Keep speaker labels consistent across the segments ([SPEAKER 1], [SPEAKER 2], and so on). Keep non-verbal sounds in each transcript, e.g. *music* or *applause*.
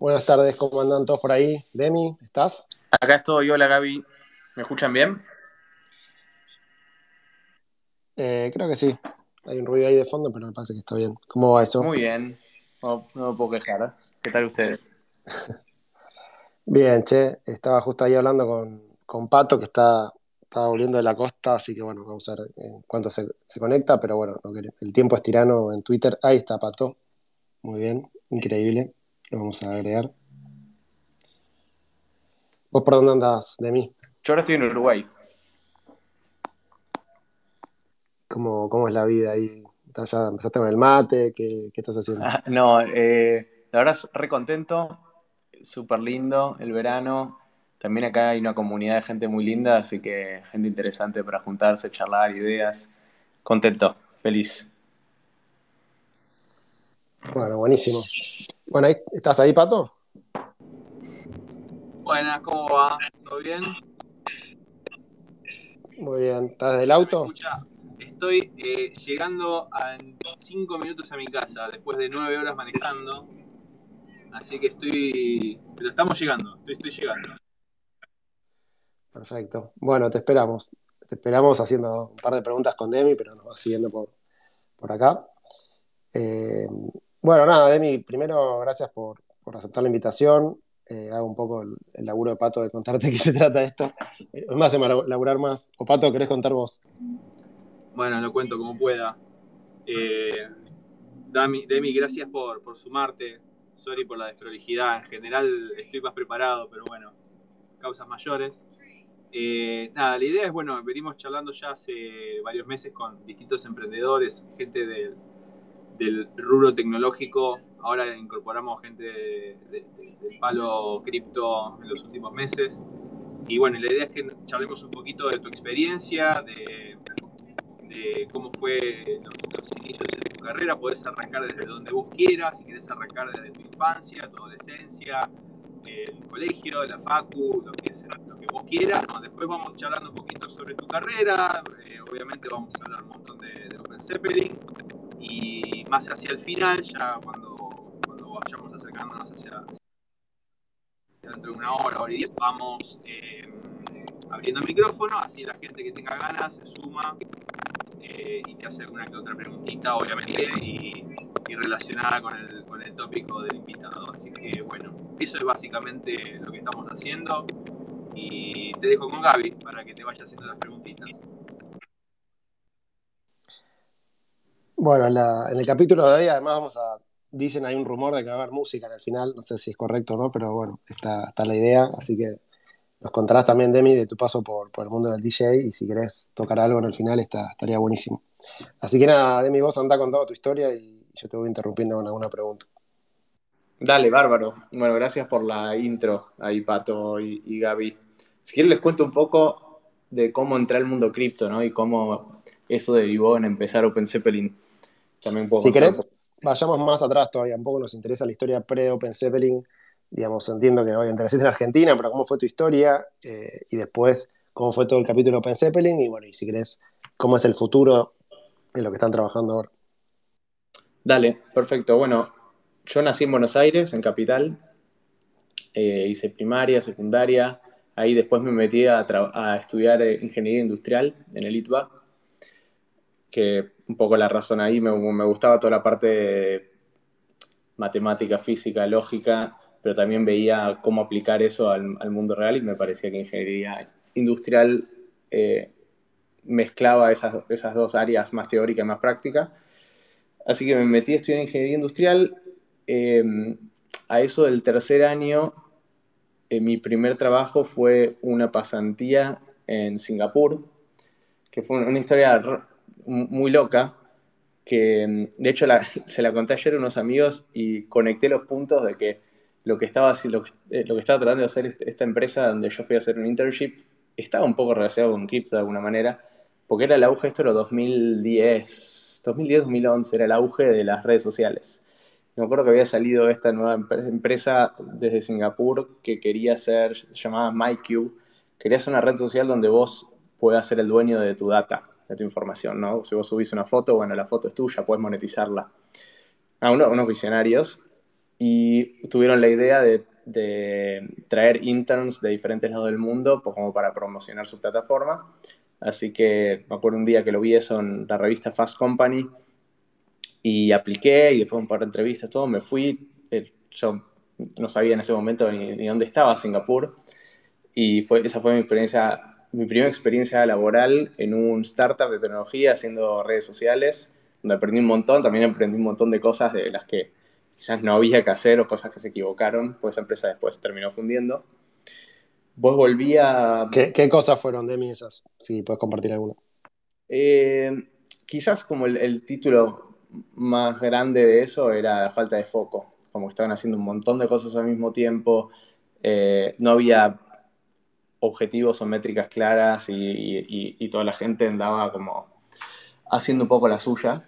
[SPEAKER 1] Buenas tardes, ¿cómo andan todos por ahí? Demi, ¿estás?
[SPEAKER 2] Acá estoy, hola Gaby. ¿Me escuchan bien?
[SPEAKER 1] Eh, creo que sí. Hay un ruido ahí de fondo, pero me parece que está bien. ¿Cómo va eso?
[SPEAKER 2] Muy bien, no, no me puedo quejar. ¿eh? ¿Qué tal ustedes? *laughs*
[SPEAKER 1] Bien, che, estaba justo ahí hablando con, con Pato, que está, estaba volviendo de la costa, así que bueno, vamos a ver en cuánto se, se conecta, pero bueno, el tiempo es tirano en Twitter. Ahí está Pato. Muy bien, increíble. Lo vamos a agregar. ¿Vos por dónde andás, Demi?
[SPEAKER 2] Yo ahora estoy en Uruguay.
[SPEAKER 1] ¿Cómo, cómo es la vida ahí? ¿Estás ya empezaste con el mate? ¿Qué, qué estás haciendo?
[SPEAKER 2] Ah, No, eh, la verdad es re contento, súper lindo el verano. También acá hay una comunidad de gente muy linda, así que gente interesante para juntarse, charlar, ideas. Contento, feliz.
[SPEAKER 1] Bueno, buenísimo. Bueno, ahí, ¿estás ahí, Pato?
[SPEAKER 3] Buenas, ¿cómo va? ¿Todo bien?
[SPEAKER 1] Muy bien. ¿Estás desde el auto?
[SPEAKER 3] Escucha, estoy eh, llegando a- en cinco minutos a mi casa después de nueve horas manejando. Así que estoy. Pero estamos llegando, estoy, estoy llegando.
[SPEAKER 1] Perfecto. Bueno, te esperamos. Te esperamos haciendo un par de preguntas con Demi, pero nos vas siguiendo por, por acá. Eh, bueno, nada, Demi, primero gracias por, por aceptar la invitación. Eh, hago un poco el, el laburo de Pato de contarte qué se trata esto. Eh, me hace laburar más. O Pato, ¿querés contar vos?
[SPEAKER 3] Bueno, lo cuento como pueda. Eh, Demi, gracias por, por sumarte. Sorry por la desprolijidad. En general estoy más preparado, pero bueno, causas mayores. Eh, nada, la idea es, bueno, venimos charlando ya hace varios meses con distintos emprendedores, gente del, del rubro tecnológico. Ahora incorporamos gente de- de- de- del palo cripto en los últimos meses. Y bueno, la idea es que charlemos un poquito de tu experiencia, de, de cómo fue los, los inicios de tu carrera. Podés arrancar desde donde vos quieras, si querés arrancar desde tu infancia, tu adolescencia, el colegio, la facu, lo que, sea, lo que vos quieras. ¿no? Después vamos charlando un poquito sobre tu carrera. eh, obviamente vamos a hablar un montón de, de Open Zeppelin. Y más hacia el final, ya cuando, cuando vayamos acercándonos hacia, dentro de una hora, hora y diez, vamos eh, abriendo el micrófono, así la gente que tenga ganas se suma eh, y te hace alguna que otra preguntita, obviamente, y, y relacionada con el, con el tópico del invitado. Así que bueno, eso es básicamente lo que estamos haciendo. Y te dejo con Gaby para que te vaya haciendo las preguntitas.
[SPEAKER 1] Bueno, en, la- en el capítulo de hoy, además, vamos a. Dicen hay un rumor de que va a haber música en el final. No sé si es correcto o no, pero bueno, está, está la idea. Así que nos contarás también, Demi, de tu paso por, por el mundo del DJ. Y si querés tocar algo en el final, estaría buenísimo. Así que nada, Demi, vos andá contando tu historia y yo te voy interrumpiendo con alguna pregunta.
[SPEAKER 2] Dale, bárbaro. Bueno, gracias por la intro ahí, Pato y, y Gaby. Si quieren les cuento un poco de cómo entré al mundo cripto, ¿no? Y cómo eso derivó en empezar Open Zeppelin. También
[SPEAKER 1] Si querés, vayamos más atrás todavía. Un poco nos interesa la historia pre-Open Zeppelin. Digamos, entiendo que obviamente naciste en Argentina, pero cómo fue tu historia eh, y después cómo fue todo el capítulo Open Zeppelin y bueno, y si querés, cómo es el futuro en lo que están trabajando ahora.
[SPEAKER 2] Dale, perfecto. Bueno, yo nací en Buenos Aires, en Capital. Eh, hice primaria, secundaria. Ahí después me metí a, a estudiar eh, ingeniería industrial en el ITBA. Que un poco la razón ahí, me, gustaba toda la parte de matemática, física, lógica, pero también veía cómo aplicar eso al, mundo real y me parecía que ingeniería industrial eh, mezclaba esas, esas dos áreas, más teórica y más práctica. Así que me metí a estudiar ingeniería industrial. Eh, a eso del tercer año, eh, mi primer trabajo fue una pasantía en Singapur, que fue una historia muy loca, que mm, de hecho *laughs* se la conté ayer a unos amigos y conecté los puntos de que lo que estaba, eh, lo que estaba tratando de hacer esta empresa donde yo fui a hacer un internship estaba un poco relacionado con cripto de alguna manera, porque era el auge, esto era 2010, 2010-2011, era el auge de las redes sociales. Me acuerdo que había salido esta nueva empre- empresa desde Singapur que quería ser, se llamaba MyCube, quería ser una red social donde vos puedas ser el dueño de tu data, de tu información, ¿no? Si vos subís una foto, bueno, la foto es tuya, puedes monetizarla. Ah, uno- unos visionarios. y tuvieron la idea de, traer interns de diferentes lados del mundo pues, como para promocionar su plataforma. Así que me acuerdo un día que lo vi eso en la revista Fast Company y apliqué y después de un par de entrevistas, todo, me fui. Eh, yo no sabía en ese momento ni, dónde estaba Singapur y fue, esa fue mi experiencia, mi primera experiencia laboral en un startup de tecnología haciendo redes sociales, donde aprendí un montón, también aprendí un montón de cosas de las que quizás no había que hacer o cosas que se equivocaron, pues esa empresa después terminó fundiendo. Vos volví a...
[SPEAKER 1] ¿Qué, cosas fueron de mí esas? Si puedes compartir alguna.
[SPEAKER 2] Eh, quizás como el, título más grande de eso era la falta de foco, como que estaban haciendo un montón de cosas al mismo tiempo, eh, no había objetivos o métricas claras y toda la gente andaba como haciendo un poco la suya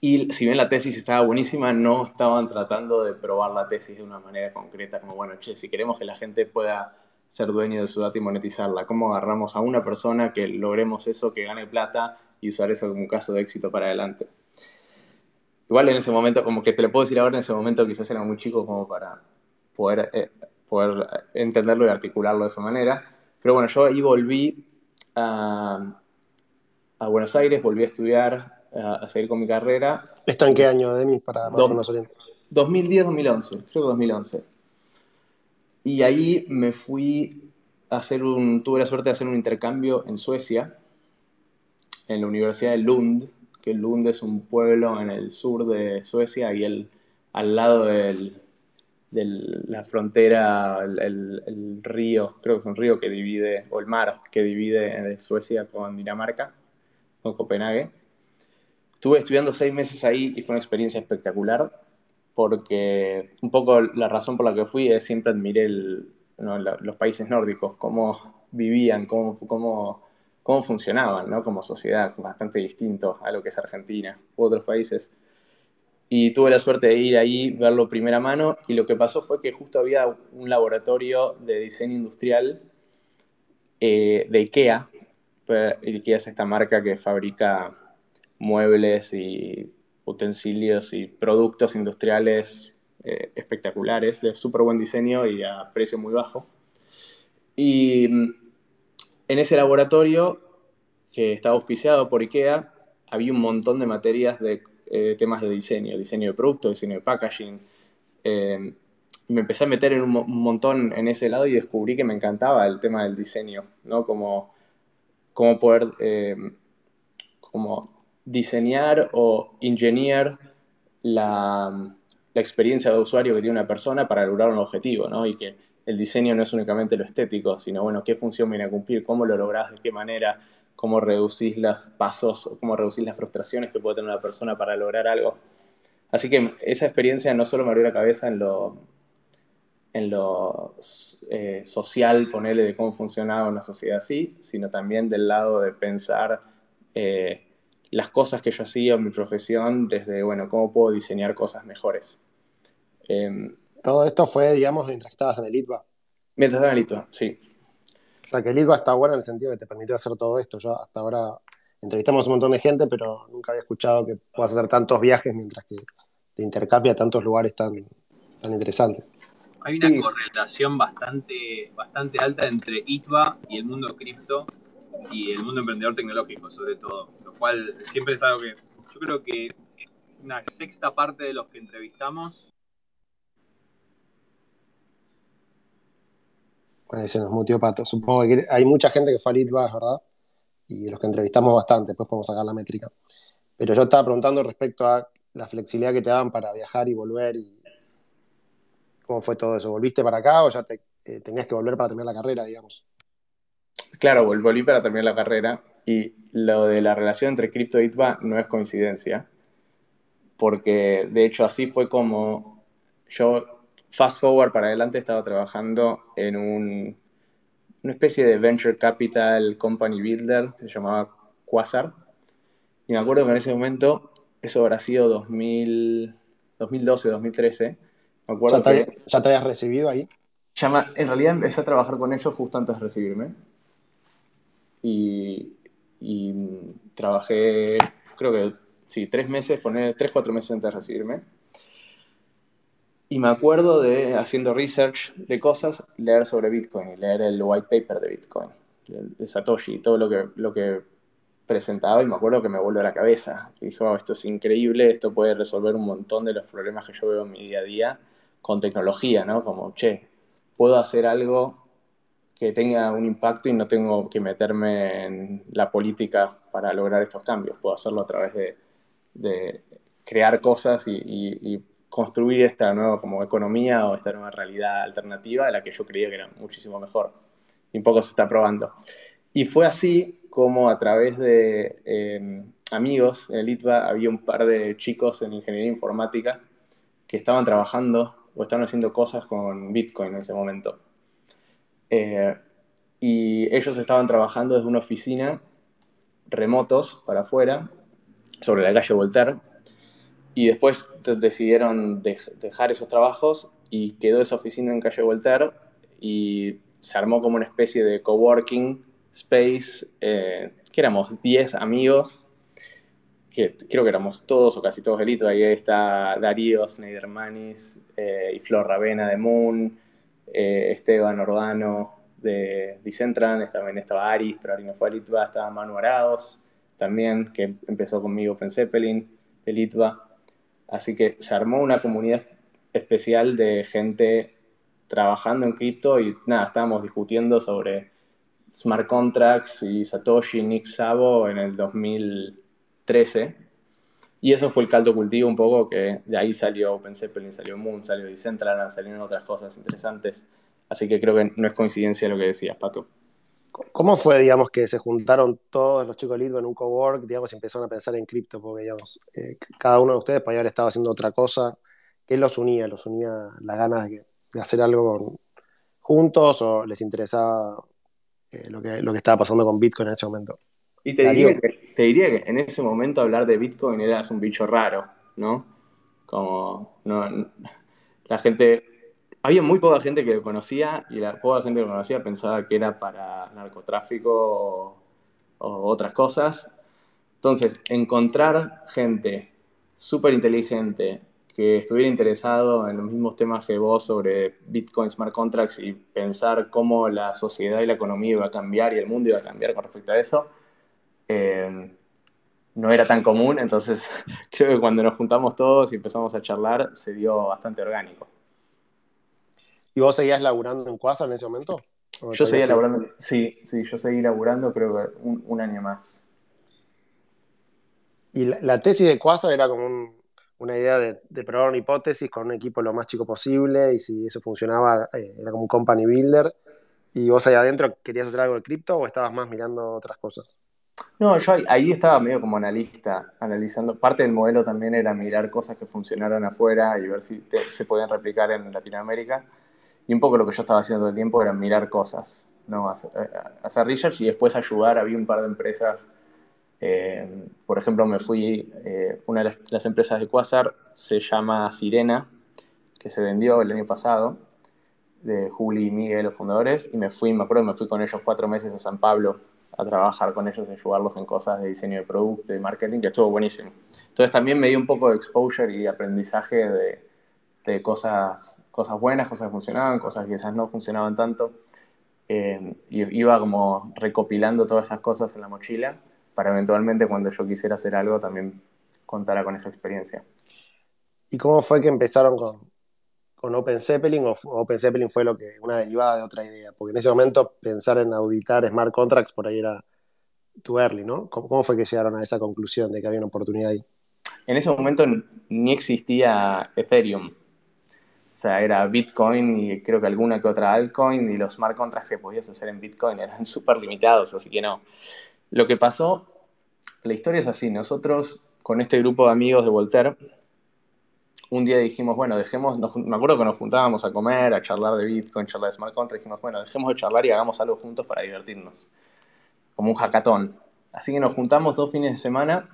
[SPEAKER 2] y si bien la tesis estaba buenísima, no estaban tratando de probar la tesis de una manera concreta, como, bueno, che, si queremos que la gente pueda ser dueño de su data y monetizarla, ¿cómo agarramos a una persona que logremos eso, que gane plata y usar eso como un caso de éxito para adelante? Igual en ese momento, como que te lo puedo decir ahora, en ese momento quizás era muy chico como para poder, eh, poder entenderlo y articularlo de esa manera. Pero bueno, yo ahí volví a, a Buenos Aires, volví a estudiar a, seguir con mi carrera.
[SPEAKER 1] ¿Esto en qué año, Demi, para más o menos
[SPEAKER 2] 2010-2011, creo que 2011. Y ahí me fui a hacer un, tuve la suerte de hacer un intercambio en Suecia, en la Universidad de Lund, que Lund es un pueblo en el sur de Suecia y el, al lado de la frontera, el, el, río, creo que es un río que divide, o el mar que divide Suecia con Dinamarca, con Copenhague. Estuve estudiando seis meses ahí y fue una experiencia espectacular porque un poco la razón por la que fui es siempre admiré los países nórdicos, cómo vivían, cómo, cómo, cómo funcionaban ¿no? como sociedad, bastante distinto a lo que es Argentina u otros países. Y tuve la suerte de ir ahí, verlo primera mano, y lo que pasó fue que justo había un laboratorio de diseño industrial eh, de IKEA. IKEA es esta marca que fabrica muebles y utensilios y productos industriales eh, espectaculares, de súper buen diseño y a precio muy bajo. Y mm, en ese laboratorio, que estaba auspiciado por IKEA, había un montón de materias de eh, temas de diseño, diseño de producto, diseño de packaging. Eh, me empecé a meter en un, montón en ese lado y descubrí que me encantaba el tema del diseño, ¿no? Como, como poder como diseñar o ingeniar la, experiencia de usuario que tiene una persona para lograr un objetivo, ¿no? Y que el diseño no es únicamente lo estético, sino, bueno, qué función viene a cumplir, cómo lo lográs, de qué manera, cómo reducís los pasos, cómo reducís las frustraciones que puede tener una persona para lograr algo. Así que esa experiencia no solo me abrió la cabeza en lo, en lo eh, social, ponerle de cómo funcionaba una sociedad así, sino también del lado de pensar eh, las cosas que yo hacía en mi profesión, desde, bueno, cómo puedo diseñar cosas mejores.
[SPEAKER 1] Em, Todo esto fue, digamos, mientras estabas en el ITBA.
[SPEAKER 2] Mientras estaba en el ITBA, sí.
[SPEAKER 1] O sea, que el ITBA está bueno en el sentido que te permitió hacer todo esto. Yo hasta ahora entrevistamos un montón de gente, pero nunca había escuchado que puedas hacer tantos viajes mientras que te intercambia tantos lugares tan, tan interesantes.
[SPEAKER 3] Hay una correlación bastante, bastante alta entre ITBA y el mundo cripto y el mundo emprendedor tecnológico, sobre todo, lo cual siempre es algo que yo creo que una sexta parte de los que entrevistamos.
[SPEAKER 1] Bueno, ese nos mutió Pato. Supongo que hay mucha gente que fue ITBAS, ¿verdad? Y los que entrevistamos bastante, después podemos sacar la métrica. Pero yo estaba preguntando respecto a la flexibilidad que te daban para viajar y volver y cómo fue todo eso. ¿Volviste para acá o ya te, eh, tenías que volver para terminar la carrera, digamos?
[SPEAKER 2] Claro, volví para terminar la carrera y lo de la relación entre cripto y ITBA no es coincidencia, porque de hecho así fue como yo, fast forward para adelante, estaba trabajando en un, una especie de venture capital company builder que se llamaba Quasar. Y me acuerdo que en ese momento, eso habrá sido 2000, 2012, 2013. Me acuerdo
[SPEAKER 1] ¿Ya, te, ¿Ya te habías recibido ahí?
[SPEAKER 2] en realidad empecé a trabajar con ellos justo antes de recibirme y, trabajé, creo que sí, tres meses, poner tres, cuatro meses antes de recibirme. Y me acuerdo de, haciendo research de cosas, leer sobre Bitcoin y leer el white paper de Bitcoin, de Satoshi, todo lo que, lo que presentaba y me acuerdo que me volvió a la cabeza. Y dije, esto es increíble, esto puede resolver un montón de los problemas que yo veo en mi día a día con tecnología, ¿no? Como, che, puedo hacer algo que tenga un impacto y no tengo que meterme en la política para lograr estos cambios. Puedo hacerlo a través de, crear cosas y, construir esta nueva como economía o esta nueva realidad alternativa de la que yo creía que era muchísimo mejor. Y un poco se está probando. Y fue así como a través de eh, amigos en Litva había un par de chicos en ingeniería informática que estaban trabajando o estaban haciendo cosas con Bitcoin en ese momento. Eh, y ellos estaban trabajando desde una oficina remotos para afuera, sobre la calle Voltaire, y después decidieron dejar esos trabajos y quedó esa oficina en calle Voltaire y se armó como una especie de coworking space, eh, que éramos 10 amigos, que creo que éramos todos o casi todos delitos, ahí está Darío Sneidermanis eh, y Flor Ravena de Moon, eh, Esteban Ordano de Dicentran, también estaba Aris, pero Ari no fue a Litva, estaba Manu Araos también, que empezó conmigo en de Litva. Así que se armó una comunidad especial de gente trabajando en cripto y nada, estábamos discutiendo sobre smart contracts y Satoshi, Nick Sabo en el 2013. Y eso fue el caldo cultivo un poco, que de ahí salió Open Zeppelin, salió Moon, salió Decentraland, salieron otras cosas interesantes. Así que creo que no es coincidencia lo que decías, Pato.
[SPEAKER 1] ¿Cómo fue, digamos, que se juntaron todos los chicos de Litvo en un cowork, digamos, y empezaron a pensar en cripto? Porque, digamos, eh, cada uno de ustedes podía haber estado haciendo otra cosa. ¿Qué los unía? ¿Los unía las ganas de, hacer algo juntos o les interesaba eh, lo, que, lo que estaba pasando con Bitcoin en ese momento?
[SPEAKER 2] Y te diría, que, te diría, que, en ese momento hablar de Bitcoin eras un bicho raro, ¿no? Como no, la gente, había muy poca gente que lo conocía y la poca gente que lo conocía pensaba que era para narcotráfico o, otras cosas. Entonces, encontrar gente súper inteligente que estuviera interesado en los mismos temas que vos sobre Bitcoin, smart contracts y pensar cómo la sociedad y la economía iba a cambiar y el mundo iba a cambiar con respecto a eso, eh, no era tan común, entonces *laughs* creo que cuando nos juntamos todos y empezamos a charlar se dio bastante orgánico.
[SPEAKER 1] ¿Y vos seguías laburando en Quasar en ese momento?
[SPEAKER 2] Yo seguía laburando, sí, sí, yo seguí laburando creo que un, año más.
[SPEAKER 1] Y la, tesis de Quasar era como una idea de, probar una hipótesis con un equipo lo más chico posible y si eso funcionaba eh, era como un company builder. ¿Y vos ahí adentro querías hacer algo de cripto o estabas más mirando otras cosas?
[SPEAKER 2] No, yo ahí estaba medio como analista, analizando. Parte del modelo también era mirar cosas que funcionaron afuera y ver si se podían replicar en Latinoamérica. Y un poco lo que yo estaba haciendo todo el tiempo era mirar cosas, ¿no? hacer, eh, hacer research y después ayudar. Había un par de empresas, eh, por ejemplo, me fui, eh, una de las, empresas de Quasar se llama Sirena, que se vendió el año pasado, de Juli y Miguel, los fundadores, y me fui, me acuerdo, me fui con ellos cuatro meses a San Pablo a trabajar con ellos, ayudarlos en cosas de diseño de producto y marketing, que estuvo buenísimo. Entonces también me dio un poco de exposure y aprendizaje de, de cosas, cosas buenas, cosas que funcionaban, cosas que quizás no funcionaban tanto. Eh, y iba como recopilando todas esas cosas en la mochila para eventualmente cuando yo quisiera hacer algo también contara con esa experiencia.
[SPEAKER 1] ¿Y cómo fue que empezaron con, con Open Zeppelin o Open Zeppelin fue lo que una derivada de otra idea? Porque en ese momento pensar en auditar smart contracts por ahí era too early, ¿no? ¿Cómo, fue que llegaron a esa conclusión de que había una oportunidad ahí?
[SPEAKER 2] En ese momento ni existía Ethereum. O sea, era Bitcoin y creo que alguna que otra altcoin y los smart contracts que podías hacer en Bitcoin eran *laughs* súper limitados, así que no. Lo que pasó, la historia es así, nosotros con este grupo de amigos de Voltaire, un día dijimos, bueno, dejemos, me acuerdo que nos juntábamos a comer, a charlar de Bitcoin, charlar de Smart Contracts, dijimos, bueno, dejemos de charlar y hagamos algo juntos para divertirnos, como un hackathon. Así que nos juntamos dos fines de semana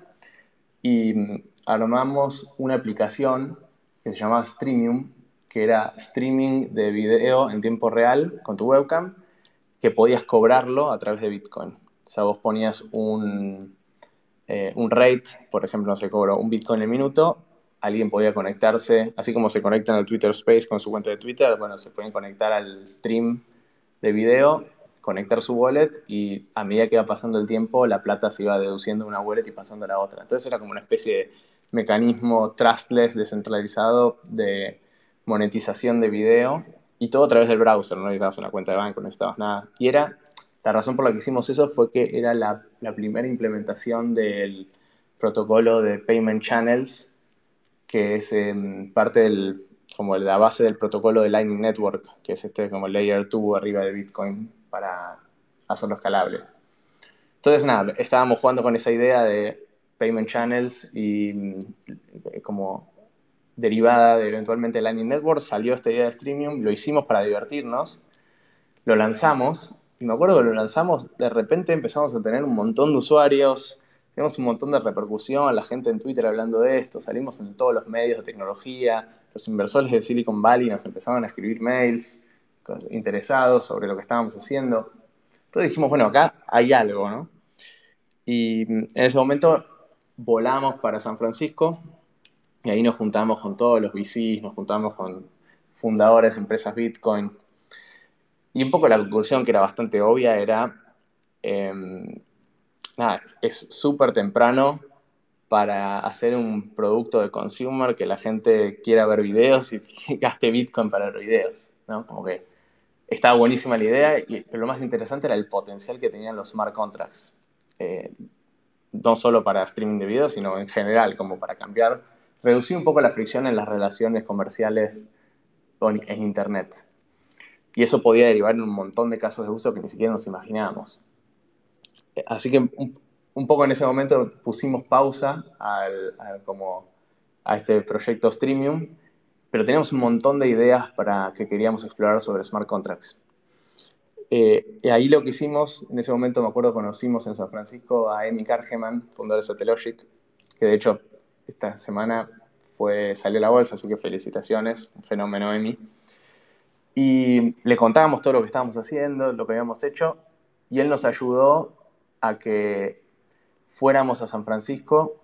[SPEAKER 2] y mm, armamos una aplicación que se llamaba Streamium, que era streaming de video en tiempo real con tu webcam, que podías cobrarlo a través de Bitcoin. O sea, vos ponías un, eh, un rate, por ejemplo, no se cobró un Bitcoin el minuto, alguien podía conectarse, así como se conectan al Twitter Space con su cuenta de Twitter, bueno, se pueden conectar al stream de video, conectar su wallet y a medida que iba pasando el tiempo, la plata se iba deduciendo de una wallet y pasando a la otra. Entonces era como una especie de mecanismo trustless, descentralizado de monetización de video y todo a través del browser, no necesitabas una cuenta de banco, no necesitabas nada. Y era, la razón por la que hicimos eso fue que era la, primera implementación del protocolo de Payment Channels que es em, parte del, como la base del protocolo de Lightning Network, que es este como Layer 2 arriba de Bitcoin para hacerlo escalable. Entonces, nada, estábamos jugando con esa idea de payment channels y mm, como derivada de eventualmente Lightning Network, salió esta idea de Streamium, lo hicimos para divertirnos, lo lanzamos, y me acuerdo que lo lanzamos, de repente empezamos a tener un montón de usuarios, tenemos un montón de repercusión, la gente en Twitter hablando de esto, salimos en todos los medios de tecnología, los inversores de Silicon Valley nos empezaron a escribir mails interesados sobre lo que estábamos haciendo. Entonces dijimos, bueno, acá hay algo, ¿no? Y en ese momento volamos para San Francisco y ahí nos juntamos con todos los VCs, nos juntamos con fundadores de empresas Bitcoin. Y un poco la conclusión que era bastante obvia era, em, nada, es súper temprano para hacer un producto de consumer que la gente quiera ver videos y *laughs* gaste Bitcoin para ver videos, ¿no? Como que estaba buenísima la idea, pero lo más interesante era el potencial que tenían los smart contracts. Eh, no solo para streaming de videos, sino en general, como para cambiar, reducir un poco la fricción en las relaciones comerciales en Internet. Y eso podía derivar en un montón de casos de uso que ni siquiera nos imaginábamos. Así que un, poco en ese momento pusimos pausa al, como a este proyecto Streamium, pero teníamos un montón de ideas para que queríamos explorar sobre smart contracts. Eh, y ahí lo que hicimos, en ese momento me acuerdo conocimos en San Francisco a Amy Kargeman, fundadora de Satellogic, que de hecho esta semana fue, salió la bolsa, así que felicitaciones, un fenómeno Amy. Y le contábamos todo lo que estábamos haciendo, lo que habíamos hecho, y él nos ayudó a que fuéramos a San Francisco,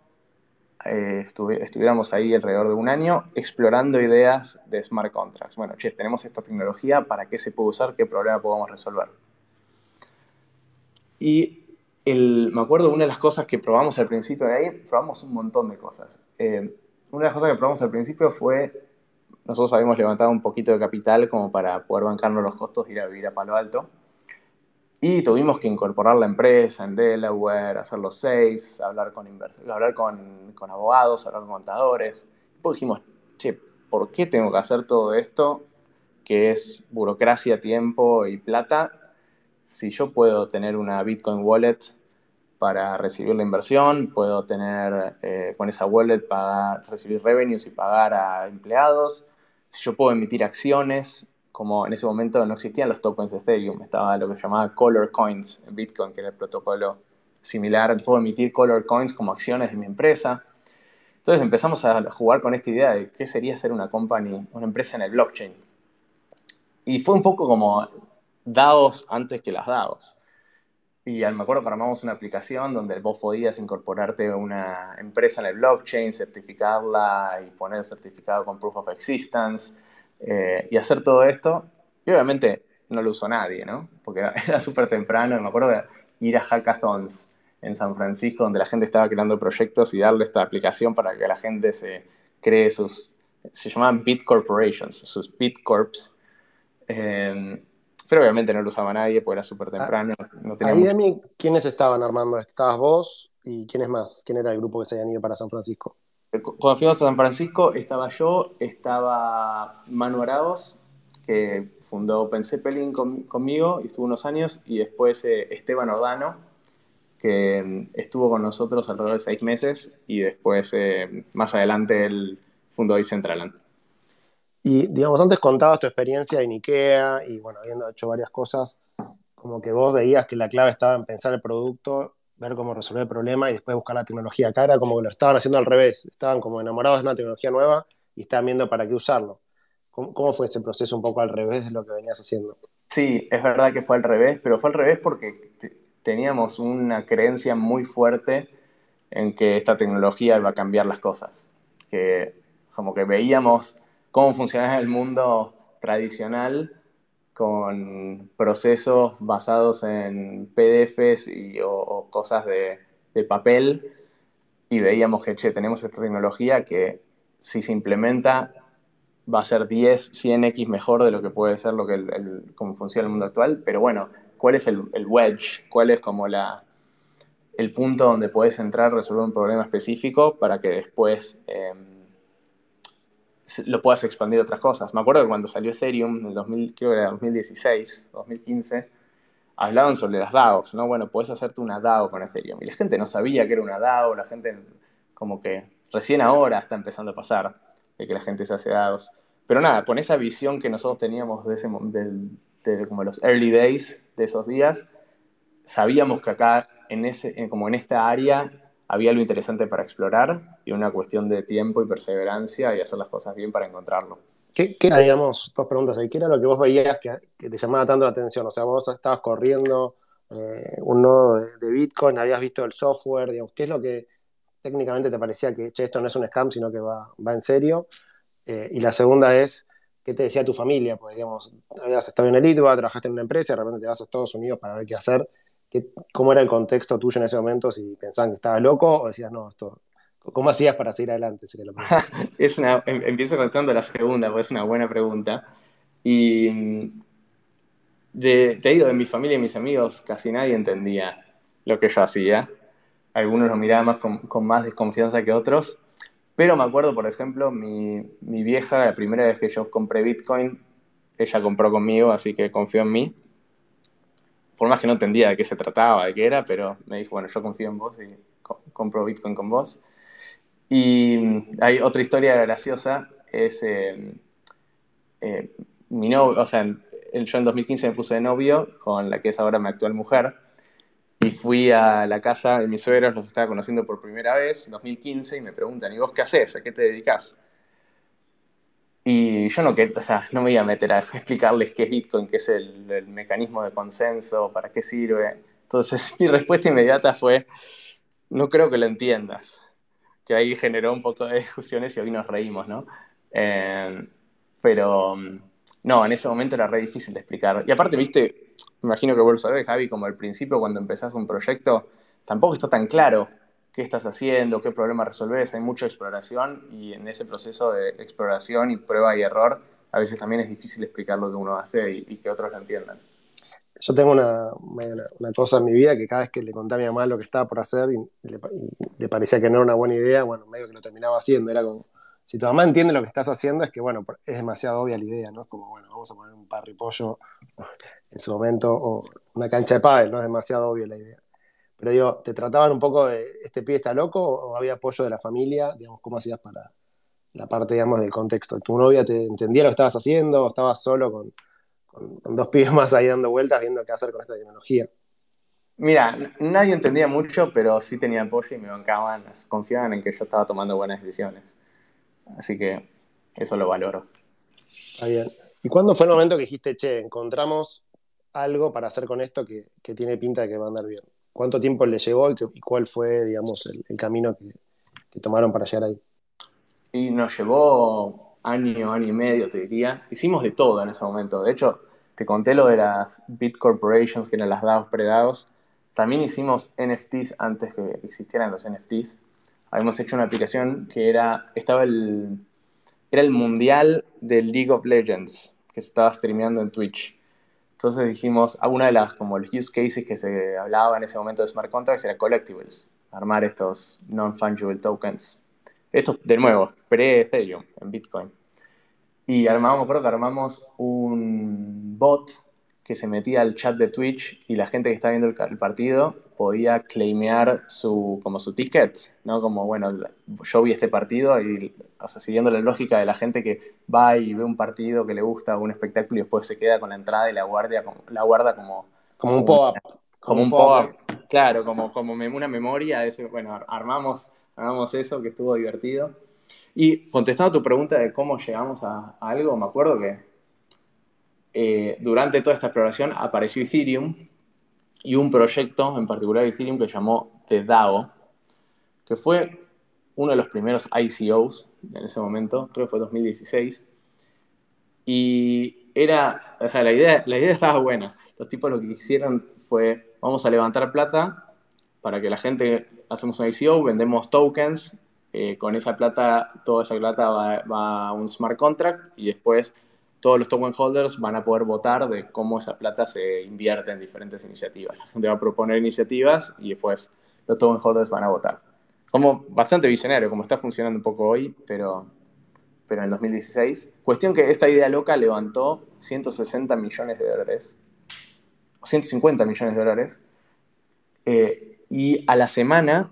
[SPEAKER 2] eh, estuviéramos ahí alrededor de un año explorando ideas de smart contracts. Bueno, che, tenemos esta tecnología, ¿para qué se puede usar? ¿Qué problema podemos resolver? Y el, me acuerdo una de las cosas que probamos al principio de ahí, probamos un montón de cosas. Eh, una de las cosas que probamos al principio fue, nosotros habíamos levantado un poquito de capital como para poder bancarnos los costos de ir a vivir a Palo Alto. Y tuvimos que incorporar la empresa en Delaware, hacer los safes, hablar con, hablar con, con abogados, hablar con contadores. Después dijimos, che, ¿por qué tengo que hacer todo esto? Que es burocracia, tiempo y plata. Si yo puedo tener una Bitcoin wallet para recibir la inversión, puedo tener eh, con esa wallet para recibir revenues y pagar a empleados. Si yo puedo emitir acciones como en ese momento no existían los tokens de Ethereum, estaba lo que llamaba Color Coins en Bitcoin, que era el protocolo similar. Puedo emitir Color Coins como acciones de mi empresa. Entonces empezamos a jugar con esta idea de qué sería ser una company, una empresa en el blockchain. Y fue un poco como DAOs antes que las DAOs. Y me acuerdo que una aplicación donde vos podías incorporarte una empresa en el blockchain, certificarla y poner el certificado con proof of existence eh, y hacer todo esto, y obviamente no lo usó nadie, ¿no? Porque *laughs* era, súper temprano, me acuerdo de ir a hackathons en San Francisco, donde la gente estaba creando proyectos y darle esta aplicación para que la gente se cree sus, se llamaban Bit Corporations, sus Bit Corps. Eh, pero obviamente no lo usaba nadie porque era súper ah, temprano.
[SPEAKER 1] ahí de mí, ¿quiénes estaban armando? ¿Estabas vos y quiénes más? ¿Quién era el grupo que se habían ido para San Francisco?
[SPEAKER 2] Cuando fuimos a San Francisco estaba yo, estaba Manu Araos, que fundó Open Zeppelin conmigo y estuvo unos años, y después eh, Esteban Ordano, que mm, estuvo con nosotros alrededor de seis meses, y después eh, más adelante él fundó Decentraland.
[SPEAKER 1] Y digamos, antes contabas tu experiencia en IKEA y bueno, habiendo hecho varias cosas, como que vos veías que la clave estaba en pensar el producto ver cómo resolver el problema y después buscar la tecnología. Acá era como que lo estaban haciendo al revés, estaban como enamorados de una tecnología nueva y estaban viendo para qué usarlo. ¿Cómo, fue ese proceso un poco al revés de lo que venías haciendo?
[SPEAKER 2] Sí, es verdad que fue al revés, pero fue al revés porque teníamos una creencia muy fuerte en que esta tecnología iba a cambiar las cosas. Que como que veíamos cómo funcionaba el mundo tradicional con procesos basados en PDFs y, o, cosas de, papel y veíamos que, che, tenemos esta tecnología que si se implementa va a ser 10, 100x mejor de lo que puede ser lo que el, como funciona el mundo actual, pero bueno, ¿cuál es el, el wedge? ¿Cuál es como la, el punto donde puedes entrar, resolver un problema específico para que después eh, lo puedas expandir a otras cosas. Me acuerdo que cuando salió Ethereum, en el 2000, creo que era 2016, 2015, hablaban sobre las DAOs, ¿no? Bueno, puedes hacerte una DAO con Ethereum. Y la gente no sabía que era una DAO, la gente como que recién ahora está empezando a pasar de que la gente se hace DAOs. Pero nada, con esa visión que nosotros teníamos de, ese, de, como los early days de esos días, sabíamos que acá, en ese, como en esta área, había algo interesante para explorar y una cuestión de tiempo y perseverancia y hacer las cosas bien para encontrarlo.
[SPEAKER 1] ¿Qué, qué digamos, dos preguntas ahí, qué era lo que vos veías que, que te llamaba tanto la atención? O sea, vos estabas corriendo eh, un nodo de, Bitcoin, habías visto el software, digamos, ¿qué es lo que técnicamente te parecía que che, esto no es un scam, sino que va, va en serio? Eh, y la segunda es, ¿qué te decía tu familia? Pues, digamos, habías estado en el ITBA, trabajaste en una empresa, de repente te vas a Estados Unidos para ver qué hacer ¿Cómo era el contexto tuyo en ese momento? Si pensaban que estaba loco o decías, no, esto, ¿cómo hacías para seguir adelante? *laughs*
[SPEAKER 2] es una, em, empiezo contando la segunda, porque es una buena pregunta. Y de, te digo, de mi familia y mis amigos, casi nadie entendía lo que yo hacía. Algunos lo miraban más con, más desconfianza que otros. Pero me acuerdo, por ejemplo, mi, mi vieja, la primera vez que yo compré Bitcoin, ella compró conmigo, así que confió en mí por más que no entendía de qué se trataba, de qué era, pero me dijo, bueno, yo confío en vos y compro Bitcoin con vos. Y mm, hay otra historia graciosa, es eh, eh, mi novio, o sea, yo en 2015 me puse de novio con la que es ahora mi actual mujer, y fui a la casa de mis suegros, los estaba conociendo por primera vez, en 2015, y me preguntan, ¿y vos qué haces? ¿A qué te dedicas? Y yo no, o sea, no me iba a meter a explicarles qué es Bitcoin, qué es el, mecanismo de consenso, para qué sirve. Entonces *laughs* mi respuesta inmediata fue, no creo que lo entiendas. Que ahí generó un poco de discusiones y hoy nos reímos, ¿no? Eh, pero no, en ese momento era re difícil de explicar. Y aparte, viste, me imagino que vos lo sabés, Javi, como al principio cuando empezás un proyecto, tampoco está tan claro qué estás haciendo, qué problema resolves, hay mucha exploración y en ese proceso de exploración y prueba y error a veces también es difícil explicar lo que uno hace y, que otros lo entiendan.
[SPEAKER 1] Yo tengo una, una, cosa en mi vida que cada vez que le conté a mi mamá lo que estaba por hacer y le, parecía que no era una buena idea, bueno, medio que lo terminaba haciendo, era como, si tu mamá entiende lo que estás haciendo es que, bueno, es demasiado obvia la idea, ¿no? Es como, bueno, vamos a poner un parripollo en su momento o una cancha de pádel, ¿no? Es demasiado obvia la idea. Pero digo, ¿te trataban un poco de este pibe está loco o había apoyo de la familia? Digamos, ¿cómo hacías para la parte, digamos, del contexto? ¿Tu novia te entendía lo que estabas haciendo o estabas solo con, con, dos *laughs* pibes más ahí dando vueltas viendo qué hacer con esta tecnología?
[SPEAKER 2] Mira, nadie entendía mucho, pero sí tenía apoyo y me bancaban, confiaban en que yo estaba tomando buenas decisiones. Así que eso lo valoro.
[SPEAKER 1] Está bien. ¿Y cuándo fue el momento que dijiste, che, encontramos algo para hacer con esto que, que tiene pinta de que va a andar bien? ¿Cuánto tiempo le llevó y, cuál fue, digamos, el, camino que, tomaron para llegar ahí?
[SPEAKER 2] Y nos llevó año, año y medio, te diría. Hicimos de todo en ese momento. De hecho, te conté lo de las Bit Corporations, que eran las DAOs predados. También hicimos NFTs antes que existieran los NFTs. Habíamos hecho una aplicación que era, estaba el, era el mundial del League of Legends, que se estaba streameando en Twitch. Entonces dijimos, alguna de las como los use cases que se hablaba en ese momento de smart contracts era collectibles, armar estos non-fungible tokens. Esto, de nuevo, pre-Ethereum, en Bitcoin. Y armamos, creo que armamos un bot que se metía al chat de Twitch y la gente que estaba viendo el, partido podía claimear su, como su ticket, ¿no? Como, bueno, yo vi este partido y, o sea, siguiendo la lógica de la gente que va y ve un partido que le gusta, un espectáculo y después se queda con la entrada y la, guardia, la guarda como...
[SPEAKER 1] Como un pop-up.
[SPEAKER 2] Como, un pop-up, claro, como, como una memoria. Bueno, armamos, armamos eso que estuvo divertido. Y contestando a tu pregunta de cómo llegamos a algo, me acuerdo que eh, durante toda esta exploración apareció Ethereum y un proyecto en particular Ethereum que llamó The DAO, que fue uno de los primeros ICOs en ese momento, creo que fue 2016. Y era, o sea, la idea, la idea *laughs* estaba buena. Los tipos lo que hicieron fue, vamos a levantar plata para que la gente, hacemos un ICO, vendemos tokens, eh, con esa plata, toda esa plata va, va, a un smart contract y después todos los token holders van a poder votar de cómo esa plata se invierte en diferentes iniciativas. La gente va a proponer iniciativas y después los token holders van a votar. Como bastante visionario, como está funcionando un poco hoy, pero, pero en el 2016. Cuestión que esta idea loca levantó 160 millones de dólares, o 150 millones de dólares, eh, y a la semana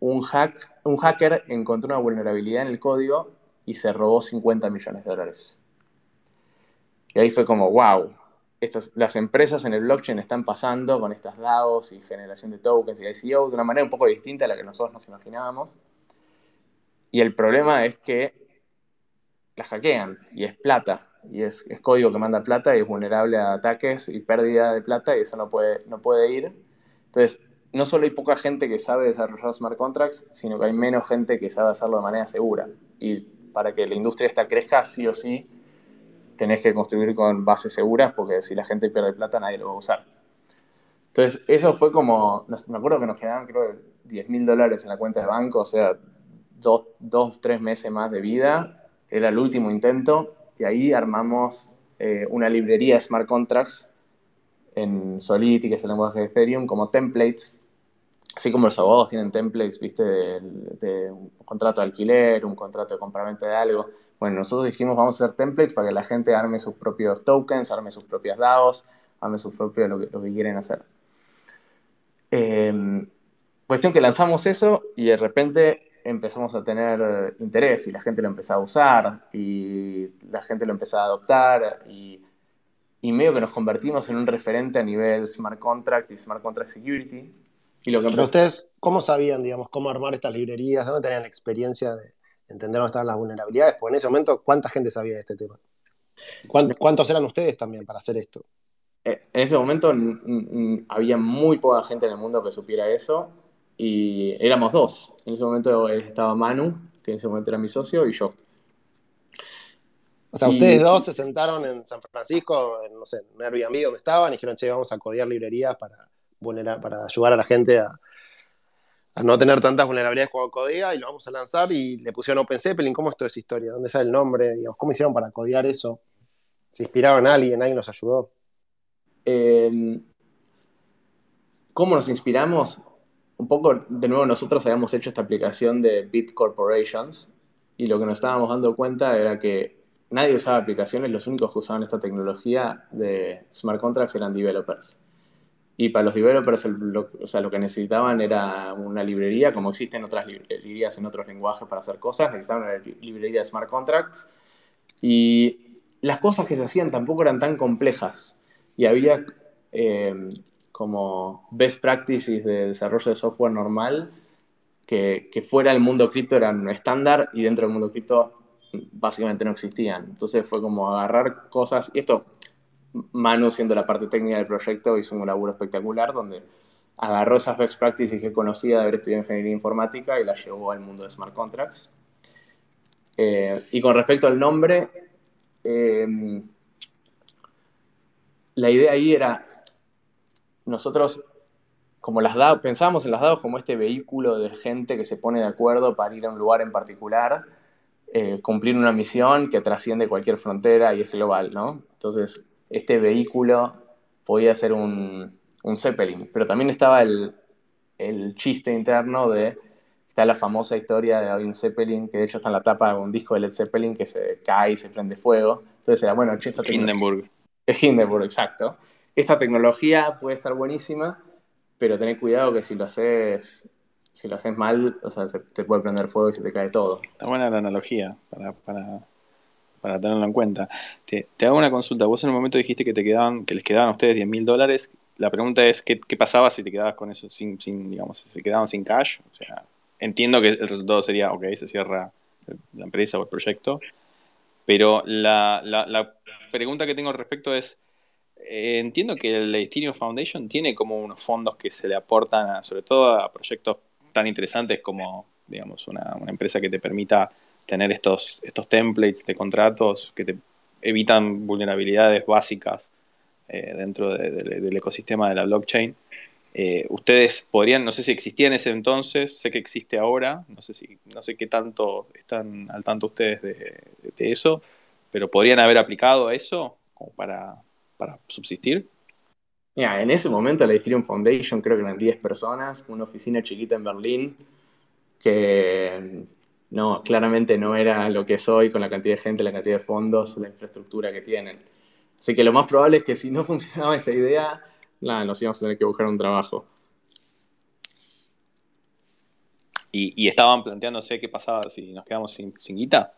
[SPEAKER 2] un, hack, un hacker encontró una vulnerabilidad en el código y se robó 50 millones de dólares. Y ahí fue como, wow, estas, las empresas en el blockchain están pasando con estas DAOs y generación de tokens y ICO de una manera un poco distinta a la que nosotros nos imaginábamos. Y el problema es que la hackean y es plata, y es, es, código que manda plata y es vulnerable a ataques y pérdida de plata y eso no puede, no puede ir. Entonces, no solo hay poca gente que sabe desarrollar smart contracts, sino que hay menos gente que sabe hacerlo de manera segura. Y para que la industria esta crezca, sí o sí, tenés que construir con bases seguras porque si la gente pierde plata nadie lo va a usar. Entonces, eso fue como, me acuerdo que nos quedaban creo 10 mil dólares en la cuenta de banco, o sea, dos, dos, tres meses más de vida, era el último intento y ahí armamos eh, una librería de smart contracts en Solidity, que es el lenguaje de Ethereum, como templates, así como los abogados tienen templates, viste, de, de un contrato de alquiler, un contrato de compraventa de algo, bueno, nosotros dijimos vamos a hacer templates para que la gente arme sus propios tokens, arme sus propias DAOs, arme sus propios lo que, lo que quieren hacer. Eh, cuestión que lanzamos eso y de repente empezamos a tener interés y la gente lo empezó a usar y la gente lo empezó a adoptar y, y medio que nos convertimos en un referente a nivel smart contract y smart contract security. Y
[SPEAKER 1] lo que Pero ustedes, ¿cómo sabían, digamos, cómo armar estas librerías? ¿Dónde tenían la experiencia de, entender dónde estaban las vulnerabilidades, porque en ese momento, ¿cuánta gente sabía de este tema? ¿Cuántos eran ustedes también para hacer esto?
[SPEAKER 2] Eh, en ese momento había muy poca gente en el mundo que supiera eso y éramos dos. En ese momento estaba Manu, que en ese momento era mi socio, y yo.
[SPEAKER 1] O sea, ustedes dos se sentaron en San Francisco, en, no sé, en Airbnb donde estaban, y dijeron, che, vamos a codear librerías para, para ayudar a la gente a, a no tener tantas vulnerabilidades como Codea y lo vamos a lanzar y le pusieron Open Zeppelin. ¿Cómo es toda esa historia? ¿Dónde sale el nombre? ¿Cómo hicieron para codear eso? ¿Se inspiraron en alguien? ¿Alguien nos ayudó?
[SPEAKER 2] Eh, ¿Cómo nos inspiramos? Un poco, de nuevo, nosotros habíamos hecho esta aplicación de Bit Corporations y lo que nos estábamos dando cuenta era que nadie usaba aplicaciones, los únicos que usaban esta tecnología de smart contracts eran developers. Y para los developers, lo, o sea, lo que necesitaban era una librería, como existen otras librerías en otros lenguajes para hacer cosas, necesitaban una librería de smart contracts. Y las cosas que se hacían tampoco eran tan complejas. Y había eh, como best practices de desarrollo de software normal que, que fuera del mundo cripto eran estándar y dentro del mundo cripto básicamente no existían. Entonces fue como agarrar cosas, y esto Manu, siendo la parte técnica del proyecto, hizo un laburo espectacular donde agarró esas best practices que conocía de haber estudiado ingeniería informática y las llevó al mundo de smart contracts. Eh, y con respecto al nombre, eh, la idea ahí era, nosotros como las DAO, pensábamos en las DAO como este vehículo de gente que se pone de acuerdo para ir a un lugar en particular, eh, cumplir una misión que trasciende cualquier frontera y es global, ¿no? Entonces, este vehículo podía ser un, un Zeppelin, pero también estaba el, el, chiste interno de, está la famosa historia de un Zeppelin, que de hecho está en la tapa de un disco de Led Zeppelin que se cae y se prende fuego. Entonces era, bueno, esta
[SPEAKER 4] Hindenburg.
[SPEAKER 2] Es Hindenburg, exacto. Esta tecnología puede estar buenísima, pero ten cuidado que si lo haces si lo haces mal, o sea, se te puede prender fuego y se te cae todo.
[SPEAKER 4] Está buena la analogía para, para para tenerlo en cuenta. Te, hago una consulta. Vos en un momento dijiste que te quedaban, que les quedaban a ustedes 10 mil dólares. La pregunta es, ¿qué, pasaba si te quedabas con eso sin, sin, digamos, se quedaban sin cash? O sea, entiendo que el resultado sería, ok, se cierra la empresa o el proyecto. Pero la, la, pregunta que tengo al respecto es, eh, entiendo que el Ethereum Foundation tiene como unos fondos que se le aportan, sobre todo a proyectos tan interesantes como digamos, una, empresa que te permita tener estos, estos templates de contratos que te evitan vulnerabilidades básicas eh, dentro del ecosistema de la blockchain. Eh, ustedes podrían, no sé si existía en ese entonces, sé que existe ahora, no sé si, no sé qué tanto están al tanto ustedes de, eso, pero podrían haber aplicado eso como para, para subsistir.
[SPEAKER 2] Mira, en ese momento la Ethereum Foundation creo que eran 10 personas, una oficina chiquita en Berlín, que no, claramente no era lo que es hoy con la cantidad de gente, la cantidad de fondos, la infraestructura que tienen. Así que lo más probable es que si no *laughs* funcionaba esa idea, nada, nos íbamos a tener que buscar un trabajo.
[SPEAKER 4] ¿Y, estaban planteándose qué pasaba si nos quedamos sin, sin guita?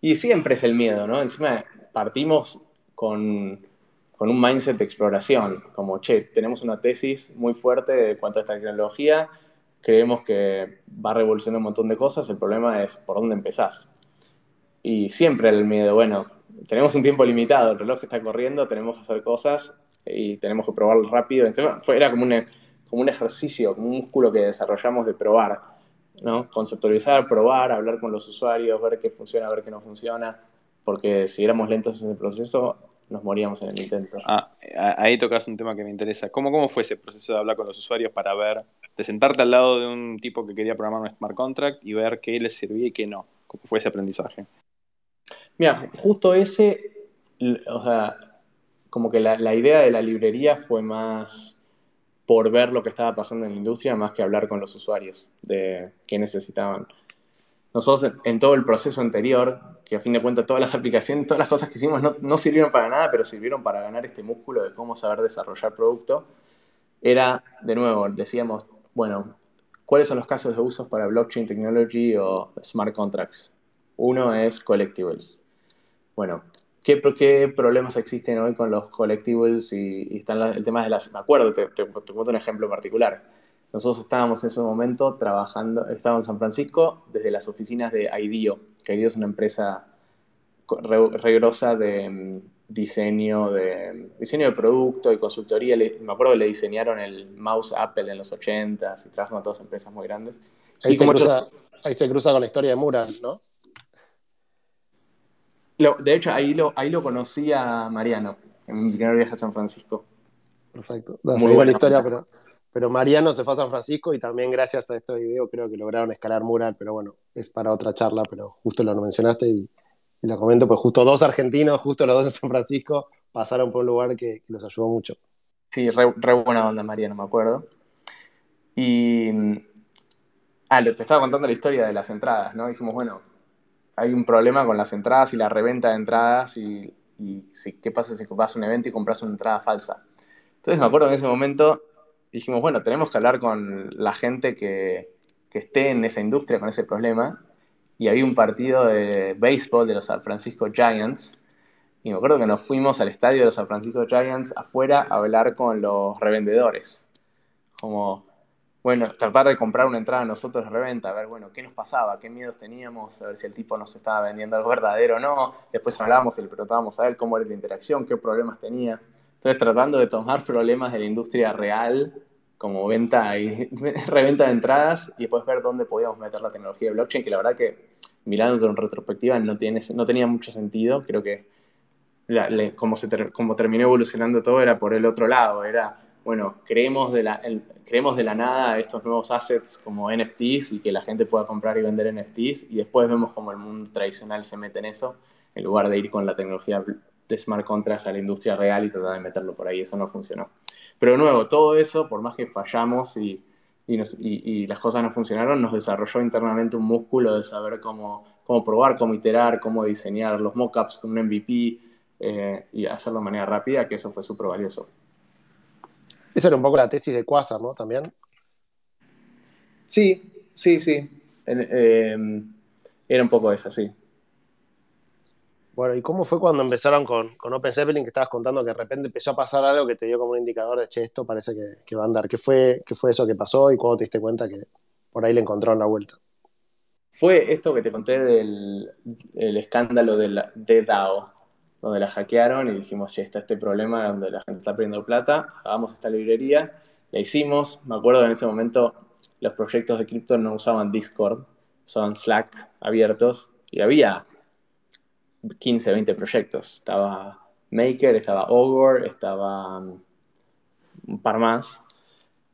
[SPEAKER 2] Y siempre es el miedo, ¿no? Encima partimos con con un mindset de exploración, como, che, tenemos una tesis muy fuerte de cuanto a esta tecnología, creemos que va a revolucionar un montón de cosas, el problema es por dónde empezás. Y siempre el miedo, bueno, tenemos un tiempo limitado, el reloj está corriendo, tenemos que hacer cosas y tenemos que probarlo rápido. Entonces, era como un, como un ejercicio, como un músculo que desarrollamos de probar, ¿no? Conceptualizar, probar, hablar con los usuarios, ver qué funciona, ver qué no funciona, porque si éramos lentos en el proceso, nos moríamos en el intento.
[SPEAKER 4] Ah, ahí tocas un tema que me interesa. ¿Cómo, ¿Cómo fue ese proceso de hablar con los usuarios para ver, de sentarte al lado de un tipo que quería programar un smart contract y ver qué les servía y qué no? ¿Cómo fue ese aprendizaje?
[SPEAKER 2] Mira, justo ese, o sea, como que la, la idea de la librería fue más por ver lo que estaba pasando en la industria más que hablar con los usuarios de qué necesitaban. Nosotros en todo el proceso anterior, que a fin de cuentas todas las aplicaciones, todas las cosas que hicimos no, sirvieron para nada, pero sirvieron para ganar este músculo de cómo saber desarrollar producto, era, de nuevo, decíamos, bueno, ¿cuáles son los casos de usos para blockchain technology o smart contracts? Uno es collectibles. Bueno, ¿qué, problemas existen hoy con los collectibles y, están el tema de las... Me acuerdo, te, te, cuento un ejemplo particular nosotros estábamos en ese momento trabajando, estábamos en San Francisco desde las oficinas de IDEO, que IDEO es una empresa regrosa de mm, diseño de diseño de producto y consultoría. me acuerdo que le diseñaron el mouse Apple en los 80s y trabajan con todas empresas muy grandes.
[SPEAKER 1] Ahí, se cruza, ahí se cruza con la historia de Mural, ¿no?
[SPEAKER 2] de hecho, ahí lo, ahí lo conocí a Mariano en mi primer viaje a San Francisco.
[SPEAKER 1] Perfecto. muy buena historia, pero pero Mariano se fue a San Francisco y también gracias a este video creo que lograron escalar Mural, pero bueno, es para otra charla, pero justo lo mencionaste y, lo comento, pues justo dos argentinos, justo los dos en San Francisco, pasaron por un lugar que, los ayudó mucho.
[SPEAKER 2] Sí, re, buena onda Mariano, me acuerdo. Y... Ah, te estaba contando la historia de las entradas, ¿no? Dijimos, bueno, hay un problema con las entradas y la reventa de entradas y, qué pasa si vas a un evento y compras una entrada falsa. Entonces me acuerdo en ese momento dijimos, bueno, tenemos que hablar con la gente que, esté en esa industria con ese problema. Y había un partido de béisbol de los San Francisco Giants. Y me acuerdo que nos fuimos al estadio de los San Francisco Giants afuera a hablar con los revendedores. Como, bueno, tratar de comprar una entrada nosotros de reventa, a ver, bueno, qué nos pasaba, qué miedos teníamos, a ver si el tipo nos estaba vendiendo algo verdadero o no. Después hablábamos y le preguntábamos a ver cómo era la interacción, qué problemas tenía. Entonces, tratando de tomar problemas de la industria real, como venta y *laughs* reventa de entradas, y después ver dónde podíamos meter la tecnología de blockchain, que la verdad que mirando en retrospectiva no, tiene, no tenía mucho sentido. Creo que como, se como terminó evolucionando todo era por el otro lado. Era, bueno, creemos de, la, creemos de la nada estos nuevos assets como NFTs y que la gente pueda comprar y vender NFTs, y después vemos como el mundo tradicional se mete en eso, en lugar de ir con la tecnología smart contracts a la industria real y tratar de meterlo por ahí. Eso no funcionó. Pero de nuevo, todo eso, por más que fallamos y, las cosas no funcionaron, nos desarrolló internamente un músculo de saber cómo, cómo probar, cómo iterar, cómo diseñar los mockups con un MVP eh, y hacerlo de manera rápida, que eso fue súper valioso.
[SPEAKER 1] Esa era un poco la tesis de Quasar, ¿no? También.
[SPEAKER 2] Sí, sí, sí. Eh, era un poco esa, sí.
[SPEAKER 1] Bueno, ¿y cómo fue cuando empezaron con, con Open Zeppelin, que estabas contando que de repente empezó a pasar algo que te dio como un indicador de, che, esto parece que, va a andar? ¿Qué fue, ¿Qué fue eso que pasó y cuándo te diste cuenta que por ahí le encontraron la vuelta?
[SPEAKER 2] Fue esto que te conté del escándalo de, DAO, donde la hackearon y dijimos, che, está este problema donde la gente está perdiendo plata, hagamos esta librería, la hicimos, me acuerdo en ese momento los proyectos de cripto no usaban Discord, usaban Slack abiertos y había 15, 20 proyectos. Estaba Maker, estaba Ogre, estaba um, un par más.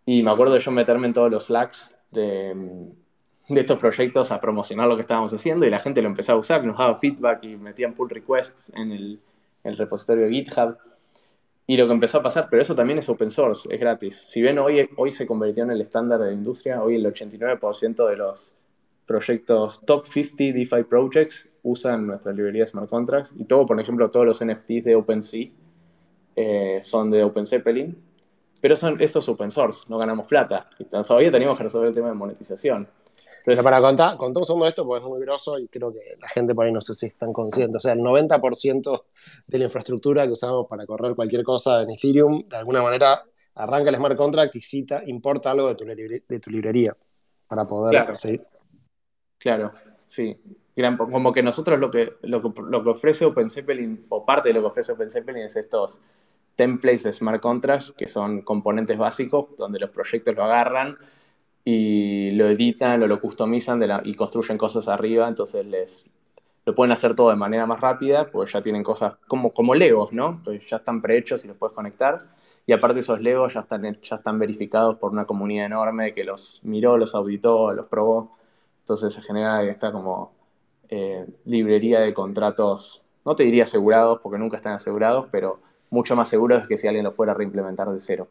[SPEAKER 2] Y me acuerdo de yo meterme en todos los Slacks de, um, de estos proyectos a promocionar lo que estábamos haciendo y la gente lo empezó a usar, nos daba feedback y metían pull requests en el, el repositorio GitHub. Y lo que empezó a pasar, pero eso también es open source, es gratis. Si bien hoy, hoy se convirtió en el estándar de la industria, hoy el 89% de los proyectos top 50 DeFi projects usan nuestra librería de smart contracts y todo, por ejemplo, todos los NFTs de OpenSea eh, son de OpenZeppelin, pero son estos open source, no ganamos plata. Y todavía tenemos que resolver el tema de monetización.
[SPEAKER 1] Entonces, para contar, contá un segundo esto porque es muy grosso y creo que la gente por ahí no sé si están conscientes. O sea, el 90% de la infraestructura que usamos para correr cualquier cosa en Ethereum, de alguna manera arranca el smart contract y cita, importa algo de tu, de tu librería para poder
[SPEAKER 2] Claro.
[SPEAKER 1] seguir.
[SPEAKER 2] Claro, sí. Como que nosotros lo que, lo lo que ofrece OpenZeppelin, o parte de lo que ofrece OpenZeppelin es estos templates de smart contracts, que son componentes básicos, donde los proyectos lo agarran y lo editan o lo customizan y construyen cosas arriba, entonces les lo pueden hacer todo de manera más rápida, porque ya tienen cosas como, como Legos, ¿no? Entonces ya están prehechos y los puedes conectar. Y aparte esos Legos ya están, ya están verificados por una comunidad enorme que los miró, los auditó, los probó. Entonces se genera esta como eh, librería de contratos, no te diría asegurados, porque nunca están asegurados, pero mucho más seguros que si alguien lo fuera a reimplementar de cero.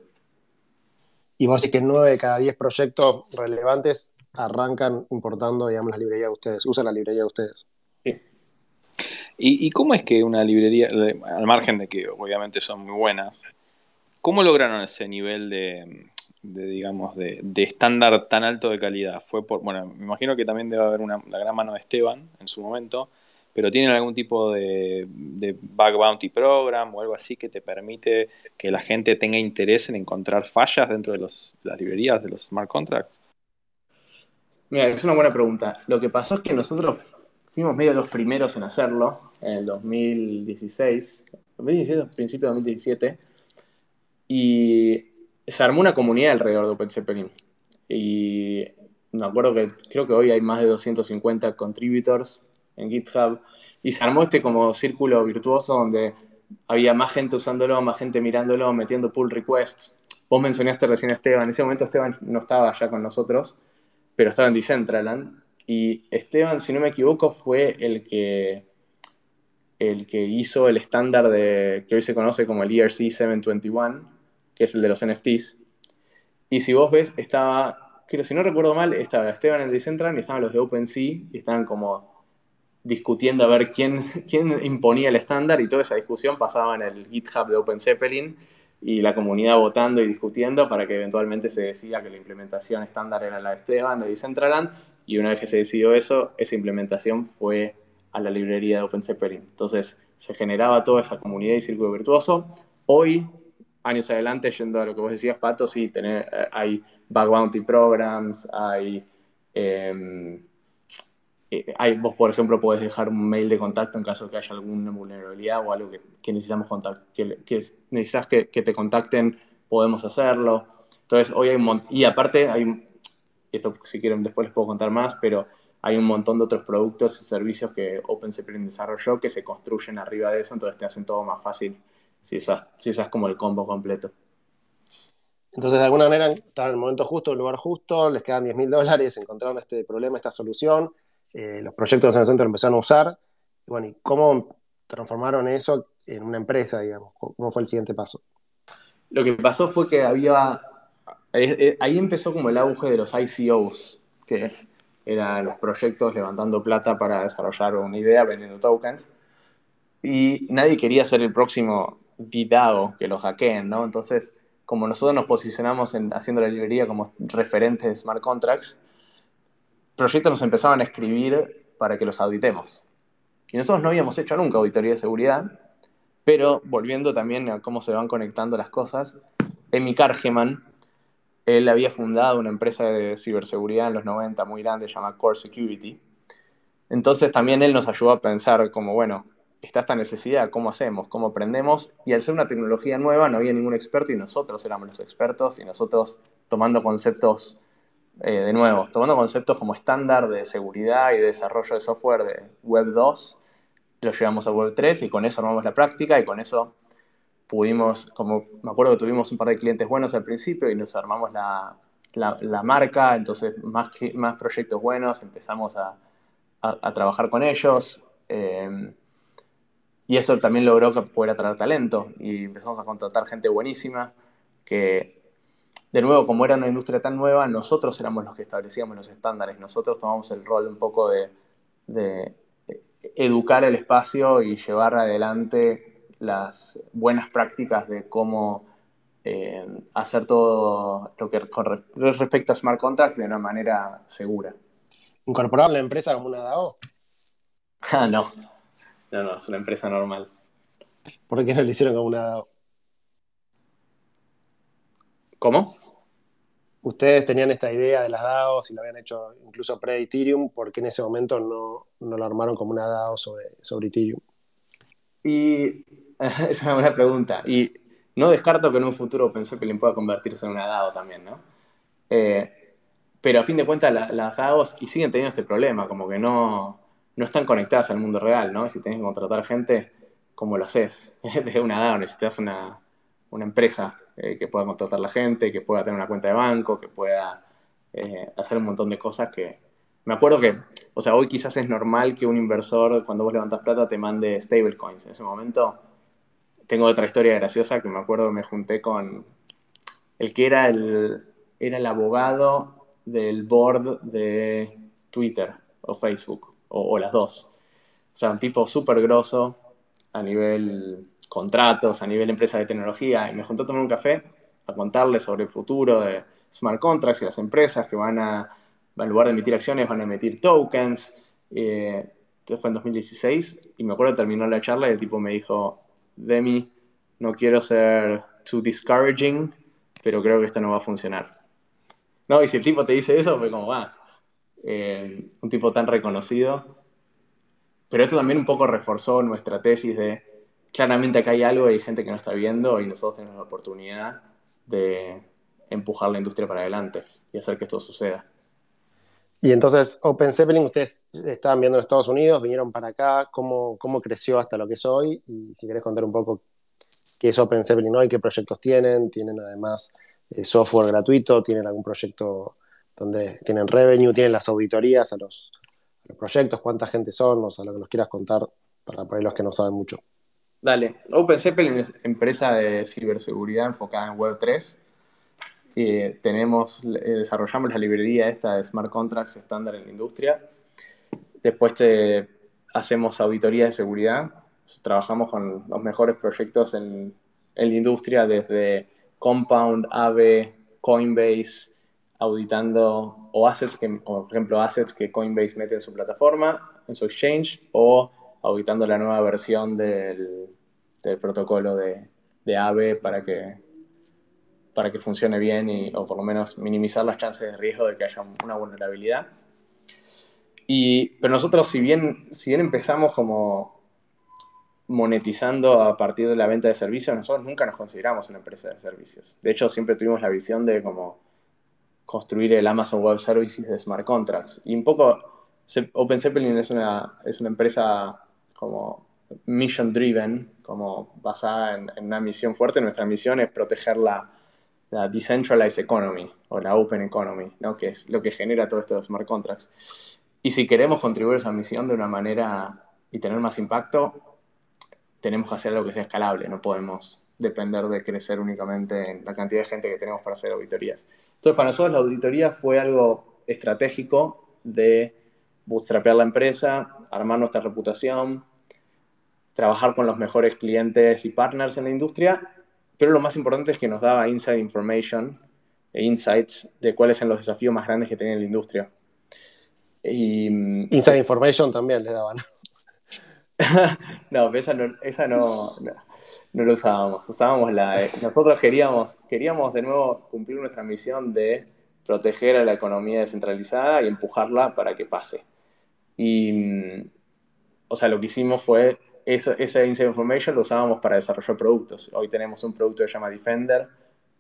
[SPEAKER 1] Y vos decís que 9 de cada 10 proyectos relevantes arrancan importando, digamos, la librería de ustedes, usan la librería de ustedes.
[SPEAKER 4] ¿Y, y cómo es que una librería, al margen de que obviamente son muy buenas, cómo lograron ese nivel de, de, digamos, de, de estándar tan alto de calidad? Fue por, bueno, me imagino que también debe haber una, la gran mano de Esteban en su momento, pero ¿tienen algún tipo de, de bug bounty program o algo así que te permite que la gente tenga interés en encontrar fallas dentro de los, las librerías de los smart contracts?
[SPEAKER 2] Mira, es una buena pregunta. Lo que pasó es que nosotros fuimos medio los primeros en hacerlo en el 2016, 2017, principio de 2017, y se armó una comunidad alrededor de OpenZeppelin. Y me acuerdo que creo que hoy hay más de 250 contributors en GitHub, y se armó este como círculo virtuoso donde había más gente usándolo, más gente mirándolo, metiendo pull requests. Vos mencionaste recién a Esteban, en ese momento Esteban no estaba ya con nosotros, pero estaba en Decentraland. Y Esteban, si no me equivoco, fue el que, el que hizo el estándar de, que hoy se conoce como el ERC 721, que es el de los NFTs. Y si vos ves, estaba, creo, si no recuerdo mal, estaba Esteban en Decentraland y estaban los de OpenSea y estaban como discutiendo a ver quién, *laughs* quién imponía el estándar y toda esa discusión pasaba en el GitHub de OpenZeppelin y la comunidad votando y discutiendo para que eventualmente se decida que la implementación estándar era la de Esteban de Decentraland y una vez que se decidió eso, esa implementación fue a la librería de OpenZeppelin. Entonces se generaba toda esa comunidad y círculo virtuoso. Hoy, años adelante, yendo a lo que vos decías, Pato, sí, tener, eh, hay bug bounty programs, hay... em, eh, hay, vos, por ejemplo, podés dejar un mail de contacto en caso de que haya alguna vulnerabilidad o algo que, necesitamos que, que necesitas que, te contacten, podemos hacerlo. Entonces, hoy hay un y aparte hay, esto si quieren después les puedo contar más, pero hay un montón de otros productos y servicios que OpenZeppelin desarrolló que se construyen arriba de eso, entonces te hacen todo más fácil si usas, si usas como el combo completo.
[SPEAKER 1] Entonces, de alguna manera, estaban en el momento justo, en el lugar justo, les quedan 10 mil dólares, encontraron este problema, esta solución, eh, los proyectos en el centro empezaron a usar. Y bueno, ¿y cómo transformaron eso en una empresa, digamos? ¿Cómo fue el siguiente paso?
[SPEAKER 2] Lo que pasó fue que había. eh, eh, Ahí empezó como el auge de los ICOs, que eran los proyectos levantando plata para desarrollar una idea vendiendo tokens. Y nadie quería ser el próximo DDAO que lo hackeen, ¿no? Entonces, como nosotros nos posicionamos en, haciendo la librería como referentes de smart contracts, proyectos nos empezaban a escribir para que los auditemos. Y nosotros no habíamos hecho nunca auditoría de seguridad, pero volviendo también a cómo se van conectando las cosas, Emi Kargeman, él había fundado una empresa de ciberseguridad en los 90 muy grande, llamada Core Security. Entonces también él nos ayudó a pensar como, bueno, está esta necesidad, ¿cómo hacemos? ¿Cómo aprendemos? Y al ser una tecnología nueva no había ningún experto y nosotros éramos los expertos y nosotros tomando conceptos eh, de nuevo, tomando conceptos como estándar de seguridad y de desarrollo de software de Web 2, lo llevamos a Web 3 y con eso armamos la práctica y con eso pudimos, como me acuerdo que tuvimos un par de clientes buenos al principio y nos armamos la, marca, entonces más, más proyectos buenos, empezamos a, trabajar con ellos. Eh, y eso también logró poder atraer talento y empezamos a contratar gente buenísima que, de nuevo, como era una industria tan nueva, nosotros éramos los que establecíamos los estándares, nosotros tomamos el rol un poco de, de educar el espacio y llevar adelante las buenas prácticas de cómo eh, hacer todo lo que respecta a smart contracts de una manera segura.
[SPEAKER 1] ¿Incorporar la empresa como una DAO? *laughs*
[SPEAKER 2] Ah, no. No, no, es una empresa normal.
[SPEAKER 1] ¿Por qué no lo hicieron como una DAO?
[SPEAKER 2] ¿Cómo?
[SPEAKER 1] Ustedes tenían esta idea de las DAOs y lo habían hecho incluso pre-Ethereum, ¿por qué en ese momento no, lo armaron como una DAO sobre, sobre Ethereum?
[SPEAKER 2] Y *laughs* es una buena pregunta. Y no descarto que en un futuro pensé que le pueda convertirse en una DAO también, ¿no? Eh, pero a fin de cuentas las DAOs y siguen teniendo este problema, como que no, no están conectadas al mundo real, ¿no? Si tenés que contratar gente, ¿cómo lo haces? *laughs* Desde una DAO necesitas una, una empresa eh, que pueda contratar la gente, que pueda tener una cuenta de banco, que pueda eh, hacer un montón de cosas que... Me acuerdo que, o sea, hoy quizás es normal que un inversor, cuando vos levantas plata, te mande stablecoins. En ese momento tengo otra historia graciosa que me acuerdo que me junté con el que era el, era el abogado del board de Twitter o Facebook, o, las dos. O sea, un tipo súper grosso a nivel contratos, a nivel empresa de tecnología, y me junté a tomar un café a contarle sobre el futuro de smart contracts y las empresas que van a, en lugar de emitir acciones, van a emitir tokens. Eh, esto fue en 2016, y me acuerdo terminó la charla y el tipo me dijo, Demi, no quiero ser too discouraging, pero creo que esto no va a funcionar. No, y si el tipo te dice eso, fue como, va, eh, un tipo tan reconocido. Pero esto también un poco reforzó nuestra tesis de, claramente acá hay algo, hay gente que no está viendo y nosotros tenemos la oportunidad de empujar la industria para adelante y hacer que esto suceda.
[SPEAKER 1] Y entonces, Open Zeppelin, ustedes estaban viendo en Estados Unidos, vinieron para acá, ¿cómo, cómo creció hasta lo que es hoy? Y si querés contar un poco qué es Open Zeppelin hoy, qué proyectos tienen, tienen además eh, software gratuito, tienen algún proyecto donde tienen revenue, tienen las auditorías a los, proyectos, cuánta gente son, o sea, lo que nos quieras contar para, para los que no saben mucho.
[SPEAKER 2] Dale, Open Zeppelin es empresa de ciberseguridad enfocada en Web3 tenemos, eh, desarrollamos la librería esta de Smart Contracts estándar en la industria. Después te, hacemos auditoría de seguridad. Trabajamos con los mejores proyectos en, en la industria, desde Compound, Aave, Coinbase, auditando o assets, que, por ejemplo, assets que Coinbase mete en su plataforma, en su exchange, o auditando la nueva versión del, del protocolo de, de AVE para que para que funcione bien y, o por lo menos minimizar las chances de riesgo de que haya una vulnerabilidad. Y, pero nosotros, si bien, si bien empezamos como monetizando a partir de la venta de servicios, nosotros nunca nos consideramos una empresa de servicios. De hecho, siempre tuvimos la visión de como construir el Amazon Web Services de Smart Contracts. Y un poco, Open Zeppelin es una, es una empresa como mission driven, como basada en, una misión fuerte. Nuestra misión es proteger la, la decentralized economy o la open economy, ¿no? que es lo que genera todo esto de smart contracts. Y si queremos contribuir a esa misión de una manera y tener más impacto, tenemos que hacer algo que sea escalable, no podemos depender de crecer únicamente en la cantidad de gente que tenemos para hacer auditorías. Entonces, para nosotros la auditoría fue algo estratégico de bootstrapear la empresa, armar nuestra reputación, trabajar con los mejores clientes y partners en la industria pero lo más importante es que nos daba inside information e insights de cuáles son los desafíos más grandes que tiene la industria.
[SPEAKER 1] Y, mm, inside information también le daban. *laughs*
[SPEAKER 2] no, esa no, esa no, no, lo usábamos. Usábamos la. Nosotros queríamos, queríamos de nuevo cumplir nuestra misión de proteger a la economía descentralizada y empujarla para que pase. Y, mm, o sea, lo que hicimos fue esa, esa inside information lo usábamos para desarrollar productos. Hoy tenemos un producto que se llama Defender,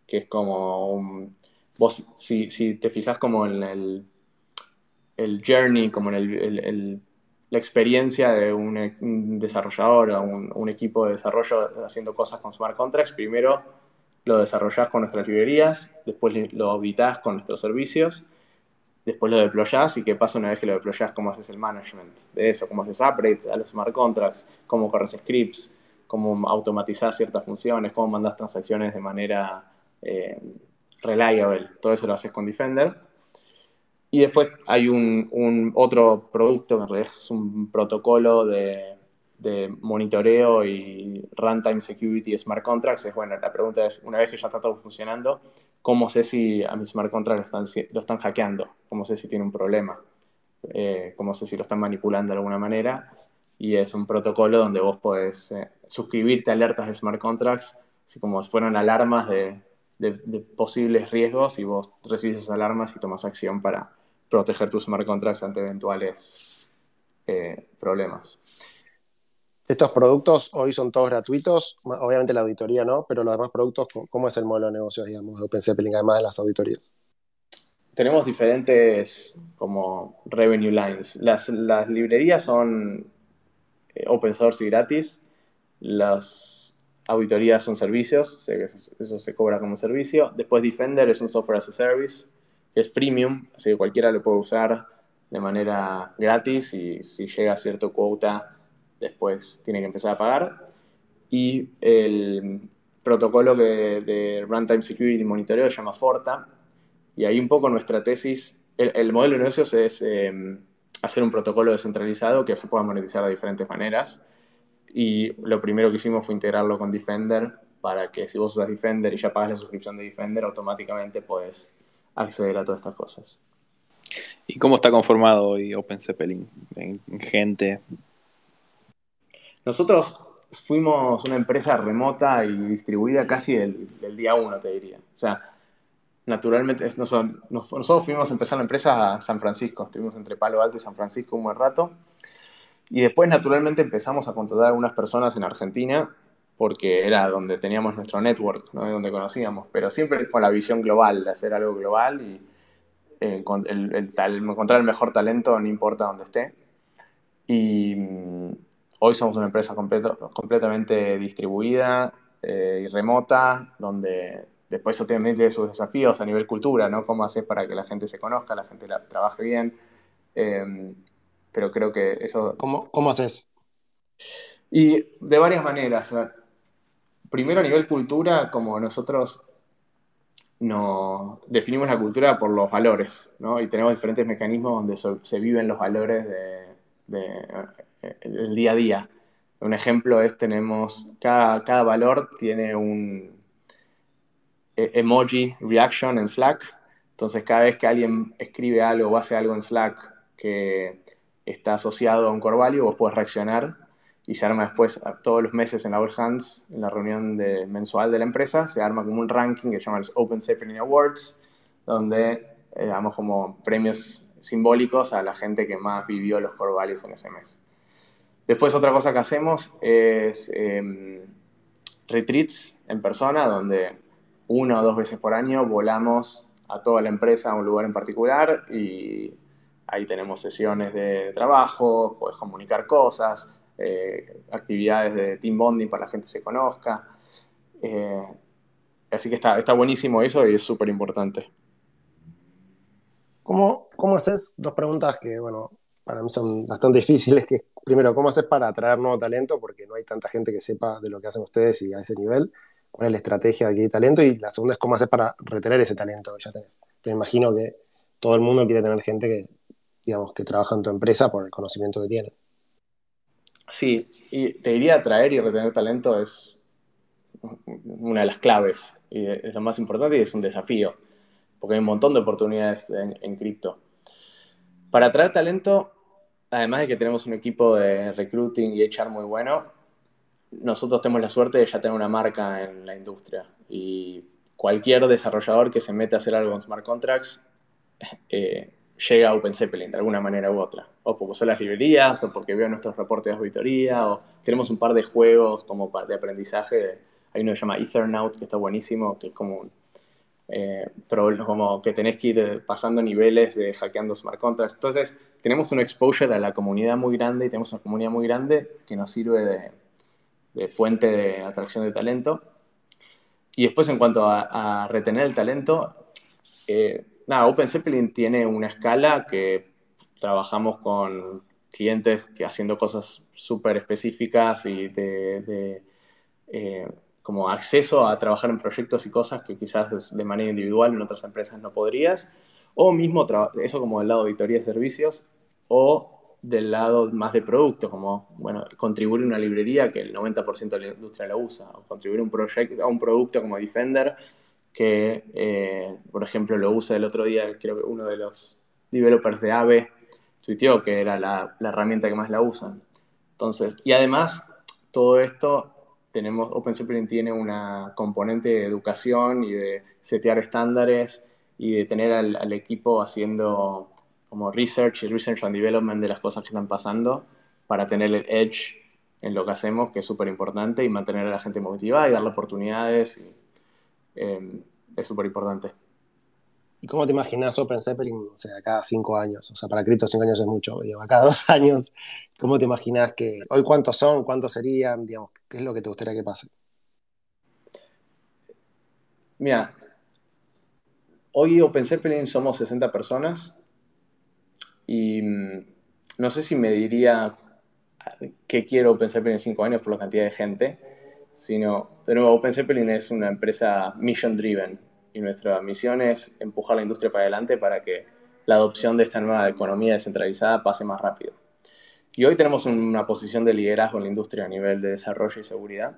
[SPEAKER 2] que es como vos, si, si te fijas como en el, el journey, como en el, la experiencia de un, desarrollador o un, equipo de desarrollo haciendo cosas con smart contracts, primero lo desarrollás con nuestras librerías, después lo auditas con nuestros servicios, después lo deployás y qué pasa una vez que lo deployás, cómo haces el management de eso, cómo haces upgrades a los smart contracts, cómo corres scripts, cómo automatizar ciertas funciones, cómo mandas transacciones de manera eh, reliable. Todo eso lo haces con Defender. Y después hay un, otro producto que es un protocolo de, monitoreo y runtime security smart contracts. Es bueno, la pregunta es, una vez que ya está todo funcionando, ¿cómo sé si a mi smart contract lo están, lo están hackeando? ¿Cómo sé si tiene un problema? Eh, ¿Cómo sé si lo están manipulando de alguna manera? Y es un protocolo donde vos podés eh, suscribirte alertas de smart contracts, así como si alarmas de, de, posibles riesgos y vos recibís esas alarmas y tomas acción para proteger tus smart contracts ante eventuales eh, problemas.
[SPEAKER 1] Estos productos hoy son todos gratuitos, obviamente la auditoría no, pero los demás productos, ¿cómo es el modelo de negocios, digamos, de OpenZeppelin, además de las auditorías?
[SPEAKER 2] Tenemos diferentes como revenue lines. Las, las librerías son eh, open source y gratis. Las auditorías son servicios, eso se cobra como servicio. Después Defender es un software as a service, es freemium, así que cualquiera lo puede usar de manera gratis y si llega a cierto cuota, después tiene que empezar a pagar. Y el protocolo de Runtime Security Monitoreo se llama Forta, y ahí un poco nuestra tesis, el, modelo de negocios es em, hacer un protocolo descentralizado que se pueda monetizar de diferentes maneras y lo primero que hicimos fue integrarlo con Defender para que si vos usas Defender y ya pagas la suscripción de Defender, automáticamente puedes acceder a todas estas cosas.
[SPEAKER 4] ¿Y cómo está conformado hoy Open Zeppelin en gente?
[SPEAKER 2] Nosotros fuimos una empresa remota y distribuida casi del, día uno, te diría. O sea, naturalmente, nosotros, nosotros fuimos a empezar la empresa a San Francisco. Estuvimos entre Palo Alto y San Francisco un buen rato. Y después, naturalmente, empezamos a contratar a algunas personas en Argentina porque era donde teníamos nuestro network, ¿no? donde conocíamos, pero siempre con la visión global, de hacer algo global y eh, el, encontrar el mejor talento no importa dónde esté. Y mm, hoy somos una empresa completamente distribuida eh, y remota, donde después obviamente sus desafíos a nivel cultura, ¿no? Cómo hacer para que la gente se conozca, la gente trabaje bien. Eh, pero creo que eso...
[SPEAKER 1] ¿Cómo, cómo haces?
[SPEAKER 2] Y de varias maneras. Primero a nivel cultura, como nosotros no, definimos la cultura por los valores, ¿no? Y tenemos diferentes mecanismos donde se viven los valores de, del día a día. Un ejemplo es, tenemos, cada, cada valor tiene un e, emoji reaction en Slack. Entonces, cada vez que alguien escribe algo o hace algo en Slack que está asociado a un core value, vos puedes reaccionar y se arma después todos los meses en la All Hands, en la reunión de, mensual de la empresa, se arma como un ranking que se llama los Open Zeppelin Awards, donde eh, damos como premios simbólicos a la gente que más vivió los core values en ese mes. Después otra cosa que hacemos es em, retreats en persona, donde una o dos veces por año volamos a toda la empresa a un lugar en particular y Ahí tenemos sesiones de trabajo, puedes comunicar cosas, eh, actividades de team bonding para que la gente se conozca. Eh, así que está, está buenísimo eso y es súper importante.
[SPEAKER 1] ¿Cómo, ¿Cómo haces? Dos preguntas que, bueno, para mí son bastante difíciles. Que, primero, ¿cómo haces para atraer nuevo talento? Porque no hay tanta gente que sepa de lo que hacen ustedes y a ese nivel. ¿Cuál es la estrategia de adquirir talento? Y la segunda es cómo haces para retener ese talento que ya tenés. Te imagino que todo el mundo quiere tener gente que digamos, que trabaja en tu empresa por el conocimiento que tiene.
[SPEAKER 2] Sí, y te diría atraer y retener talento es una de las claves, y es lo más importante y es un desafío, porque hay un montón de oportunidades en, cripto. Para atraer talento, además de que tenemos un equipo de recruiting y HR muy bueno, nosotros tenemos la suerte de ya tener una marca en la industria y cualquier desarrollador que se mete a hacer algo con smart contracts eh, llega a Open Zeppelin de alguna manera u otra. O porque son las librerías, o porque veo nuestros reportes de auditoría, o tenemos un par de juegos como de aprendizaje. Hay uno que se llama Ethernaut, que está buenísimo, que es como eh, como que tenés que ir pasando niveles de hackeando smart contracts. Entonces, tenemos un exposure a la comunidad muy grande y tenemos una comunidad muy grande que nos sirve de, fuente de atracción de talento. Y después, en cuanto a, retener el talento, eh, nada, Open Zeppelin tiene una escala que trabajamos con clientes que haciendo cosas súper específicas y de, eh, como acceso a trabajar en proyectos y cosas que quizás de manera individual en otras empresas no podrías, o mismo eso como del lado de auditoría de servicios, o del lado más de producto, como, bueno, contribuir a una librería que el 90% de la industria la usa, o contribuir un a un producto como Defender, que, eh, por ejemplo, lo usa el otro día, creo que uno de los developers de AVE tuiteó que era la, la herramienta que más la usan. Entonces, y además, todo esto tenemos, tiene una componente de educación y de setear estándares y de tener al, equipo haciendo como research y research and development de las cosas que están pasando para tener el edge en lo que hacemos, que es súper importante, y mantener a la gente motivada y darle oportunidades. Em, es súper importante.
[SPEAKER 1] ¿Y cómo te imaginas Open Zeppelin, o sea, cada cinco años? O sea, para Cripto cinco años es mucho, digamos, cada *laughs* dos años, ¿cómo te imaginas que, hoy cuántos son, cuántos serían, digamos, qué es lo que te gustaría que pase?
[SPEAKER 2] Mira, hoy Open Zeppelin somos 60 personas y mm, no sé si me diría qué quiero Open Zeppelin en cinco años por la cantidad de gente, sino, de nuevo, Open Zeppelin es una empresa mission driven y nuestra misión es empujar la industria para adelante para que la adopción de esta nueva economía descentralizada pase más rápido. Y hoy tenemos una posición de liderazgo en la industria a nivel de desarrollo y seguridad.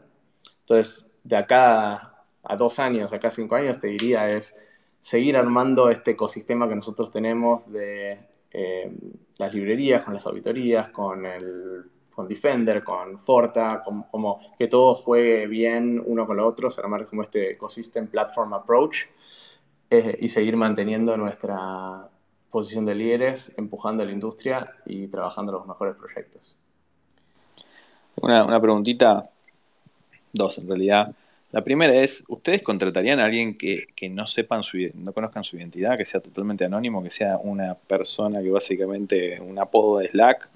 [SPEAKER 2] Entonces, de acá a dos años, acá a cinco años, te diría es seguir armando este ecosistema que nosotros tenemos de eh, las librerías, con las auditorías, con el con Defender, con Forta, como, que todo juegue bien uno con lo otro, armar como este ecosystem platform approach eh, y seguir manteniendo nuestra posición de líderes, empujando a la industria y trabajando los mejores proyectos.
[SPEAKER 4] Una, una preguntita, dos en realidad. La primera es, ¿ustedes contratarían a alguien que, que, no sepan su no conozcan su identidad, que sea totalmente anónimo, que sea una persona que básicamente un apodo de Slack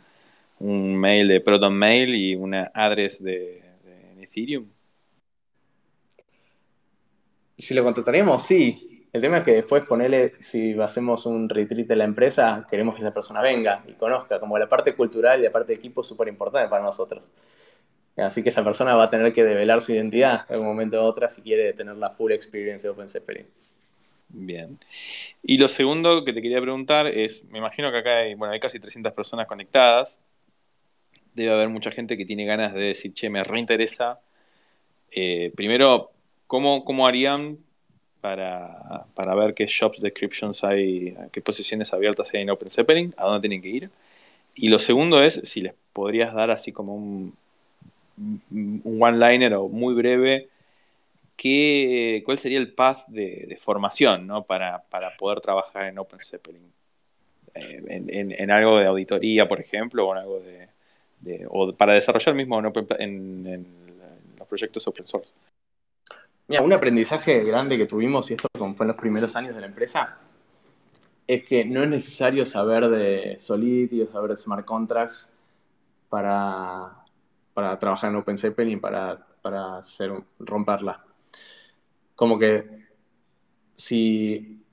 [SPEAKER 4] un mail de Proton Mail y una address de, Ethereum?
[SPEAKER 2] Si lo contrataríamos, sí. El tema es que después ponerle, si hacemos un retreat de la empresa, queremos que esa persona venga y conozca, como la parte cultural y la parte de equipo es súper importante para nosotros. Así que esa persona va a tener que develar su identidad en un momento u otro si quiere tener la full experience de OpenZeppelin.
[SPEAKER 4] Bien. Y lo segundo que te quería preguntar es, me imagino que acá hay, bueno, hay casi 300 personas conectadas debe haber mucha gente que tiene ganas de decir, che, me reinteresa. Eh, primero, ¿cómo, ¿cómo, harían para, ver qué shops descriptions hay, qué posiciones abiertas hay en Open Zeppelin, a dónde tienen que ir? Y lo segundo es si les podrías dar así como un, one-liner o muy breve, ¿qué, ¿cuál sería el path de, formación ¿no? para, poder trabajar en Open Zeppelin? Eh, en, algo de auditoría, por ejemplo, o en algo de, o para desarrollar mismo en, los proyectos open source.
[SPEAKER 2] Mira, un aprendizaje grande que tuvimos, y esto fue en los primeros años de la empresa, es que no es necesario saber de Solidity o saber de smart contracts para, para trabajar en OpenZeppelin y para, para hacer, romperla. Como que si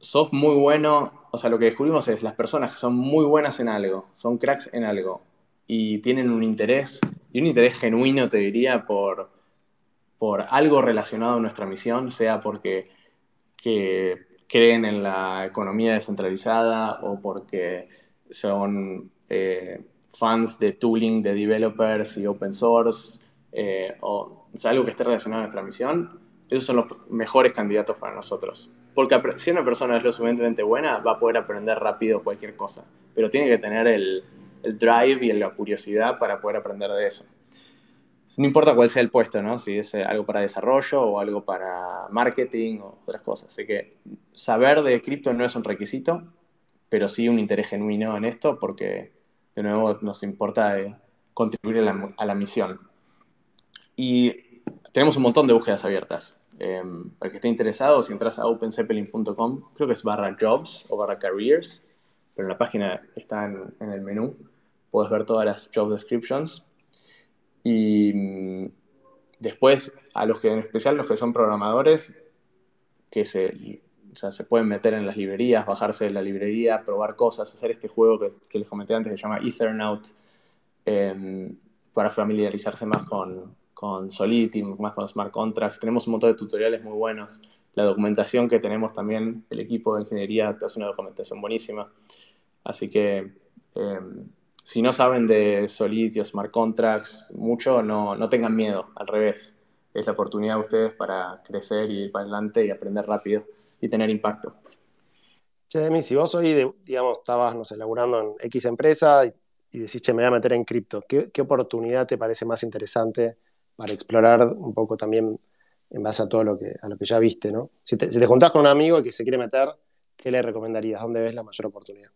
[SPEAKER 2] sos muy bueno, o sea, lo que descubrimos es las personas que son muy buenas en algo, son cracks en algo, y tienen un interés, y un interés genuino, te diría, por, por algo relacionado a nuestra misión, sea porque creen en la economía descentralizada o porque son eh, fans de tooling de developers y open source, eh, o sea, algo que esté relacionado a nuestra misión, esos son los mejores candidatos para nosotros. Porque si una persona es lo suficientemente buena, va a poder aprender rápido cualquier cosa, pero tiene que tener el, el drive y la curiosidad para poder aprender de eso. No importa cuál sea el puesto, ¿no? Si es eh, algo para desarrollo o algo para marketing o otras cosas. Así que saber de cripto no es un requisito, pero sí un interés genuino en esto porque, de nuevo, nos importa eh, contribuir a la, misión. Y tenemos un montón de búsquedas abiertas. Em, para el que esté interesado, si entras a openzeppelin.com, creo que es barra jobs o barra careers, pero en la página está en, el menú, puedes ver todas las job descriptions. Y mm, después, a los que en especial los que son programadores, que se, se pueden meter en las librerías, bajarse de la librería, probar cosas, hacer este juego que, les comenté antes que se llama Ethernaut, em, para familiarizarse más con, con Solidity, más con Smart Contracts. Tenemos un montón de tutoriales muy buenos. La documentación que tenemos también, el equipo de ingeniería hace una documentación buenísima. Así que em, si no saben de Solidity Smart Contracts mucho, no, no tengan miedo, al revés. Es la oportunidad de ustedes para crecer y ir para adelante y aprender rápido y tener impacto.
[SPEAKER 1] Che, Demi, si vos hoy, digamos, estabas, no sé, laburando en X empresa y, decís, che, me voy a meter en cripto, ¿qué, ¿qué, oportunidad te parece más interesante para explorar un poco también en base a todo lo que, a lo que ya viste, ¿no? Si te, si te juntás con un amigo que se quiere meter, ¿qué le recomendarías? ¿Dónde ves la mayor oportunidad?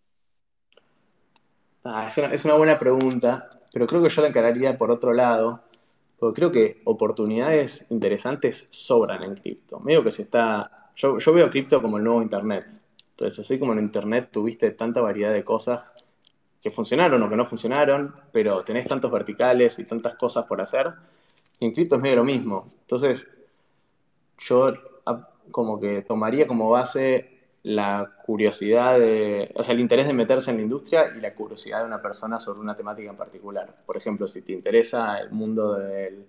[SPEAKER 2] Ah, es, una, buena pregunta, pero creo que yo la encararía por otro lado, porque creo que oportunidades interesantes sobran en cripto. Medio que se está. Yo, yo veo cripto como el nuevo Internet. Entonces, así como en Internet tuviste tanta variedad de cosas que funcionaron o que no funcionaron, pero tenés tantos verticales y tantas cosas por hacer, en cripto es medio lo mismo. Entonces, yo como que tomaría como base la curiosidad de, o sea, el interés de meterse en la industria y la curiosidad de una persona sobre una temática en particular. Por ejemplo, si te interesa el mundo del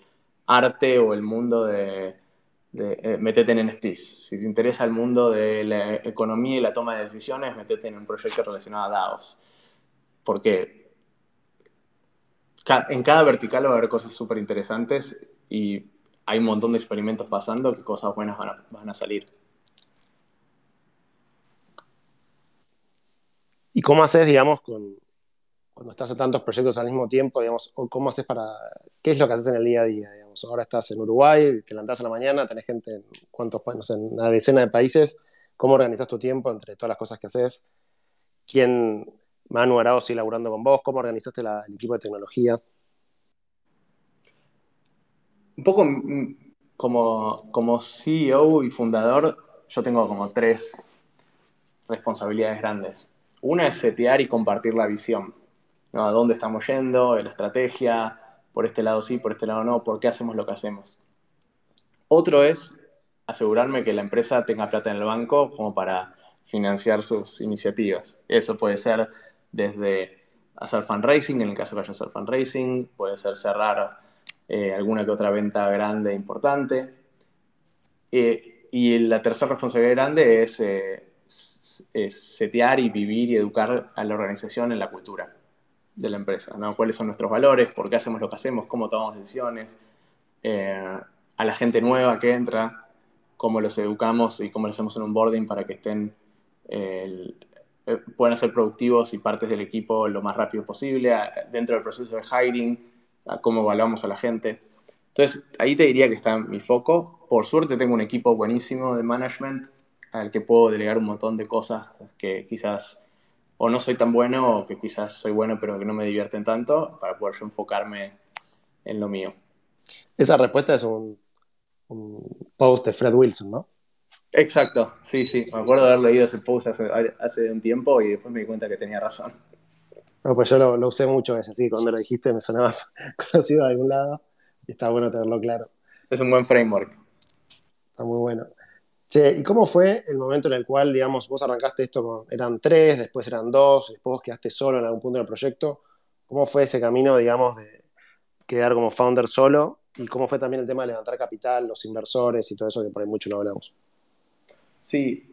[SPEAKER 2] arte o el mundo de, eh, metete en NFTs. Si te interesa el mundo de la economía y la toma de decisiones, metete en un proyecto relacionado a DAOs. Porque en cada vertical va a haber cosas súper interesantes y hay un montón de experimentos pasando que cosas buenas van a, salir.
[SPEAKER 1] ¿Y cómo haces, digamos, cuando estás en tantos proyectos al mismo tiempo, digamos, cómo haces para, qué es lo que haces en el día a día, digamos? Ahora estás en Uruguay, te levantás a la mañana, tenés gente en cuántos, no sé, en una decena de países, ¿cómo organizas tu tiempo entre todas las cosas que haces? ¿Quién, Manu Arao sigue laburando con vos, ¿cómo organizaste el equipo de tecnología?
[SPEAKER 2] Un poco mm, como, como CEO y fundador, yo tengo como tres responsabilidades grandes. Una es setear y compartir la visión. ¿no? ¿A dónde estamos yendo? La estrategia, por este lado sí, por este lado no, por qué hacemos lo que hacemos. Otro es asegurarme que la empresa tenga plata en el banco como para financiar sus iniciativas. Eso puede ser desde hacer fundraising, en el caso que haya hacer fundraising, puede ser cerrar eh, alguna que otra venta grande e importante. Eh, y la tercera responsabilidad grande es, eh, setear y vivir y educar a la organización en la cultura de la empresa, ¿no? cuáles son nuestros valores, por qué hacemos lo que hacemos, cómo tomamos decisiones, a la gente nueva que entra, cómo los educamos y cómo les hacemos un onboarding para que estén eh, puedan ser productivos y partes del equipo lo más rápido posible, dentro del proceso de hiring, cómo evaluamos a la gente. Entonces, ahí te diría que está mi foco. Por suerte tengo un equipo buenísimo de management al que puedo delegar un montón de cosas que quizás o no soy tan bueno o que quizás soy bueno pero que no me divierten tanto para poder yo enfocarme en lo mío.
[SPEAKER 1] Esa respuesta es un, un post de Fred Wilson, ¿no?
[SPEAKER 2] Exacto, sí, sí. Me acuerdo de haber leído ese post hace, un tiempo y después me di cuenta que tenía razón.
[SPEAKER 1] No, pues yo lo, usé mucho ese, sí, cuando lo dijiste me sonaba *laughs* conocido de algún lado y está bueno tenerlo claro.
[SPEAKER 2] Es un buen framework.
[SPEAKER 1] Está muy bueno. Che, ¿y cómo fue el momento en el cual, digamos, vos arrancaste esto con, eran tres, después eran dos, después vos quedaste solo en algún punto del proyecto? ¿Cómo fue ese camino, digamos, de quedar como founder solo? ¿Y cómo fue también el tema de levantar capital, los inversores y todo eso que por ahí mucho no hablamos?
[SPEAKER 2] Sí,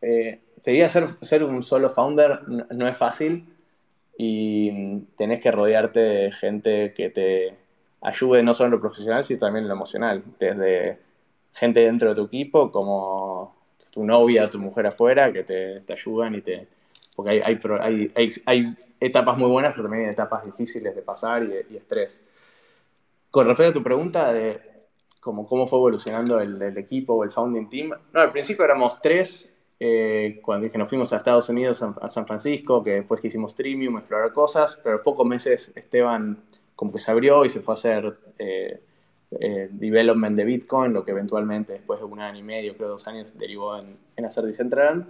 [SPEAKER 2] eh, te diría ser, ser un solo founder no, es fácil y tenés que rodearte de gente que te ayude no solo en lo profesional, sino también en lo emocional. Desde gente dentro de tu equipo, como tu novia, tu mujer afuera, que te, ayudan y te... Porque hay, hay, hay, etapas muy buenas, pero también hay etapas difíciles de pasar y, estrés. Con respecto a tu pregunta de como cómo fue evolucionando el, equipo o el founding team. No, al principio éramos tres, eh, cuando dije nos fuimos a Estados Unidos, a San Francisco, que después que hicimos Streamium, explorar cosas, pero pocos meses Esteban como que se abrió y se fue a hacer eh, eh, development de Bitcoin, lo que eventualmente después de un año y medio, creo dos años, derivó en, en hacer Decentraland.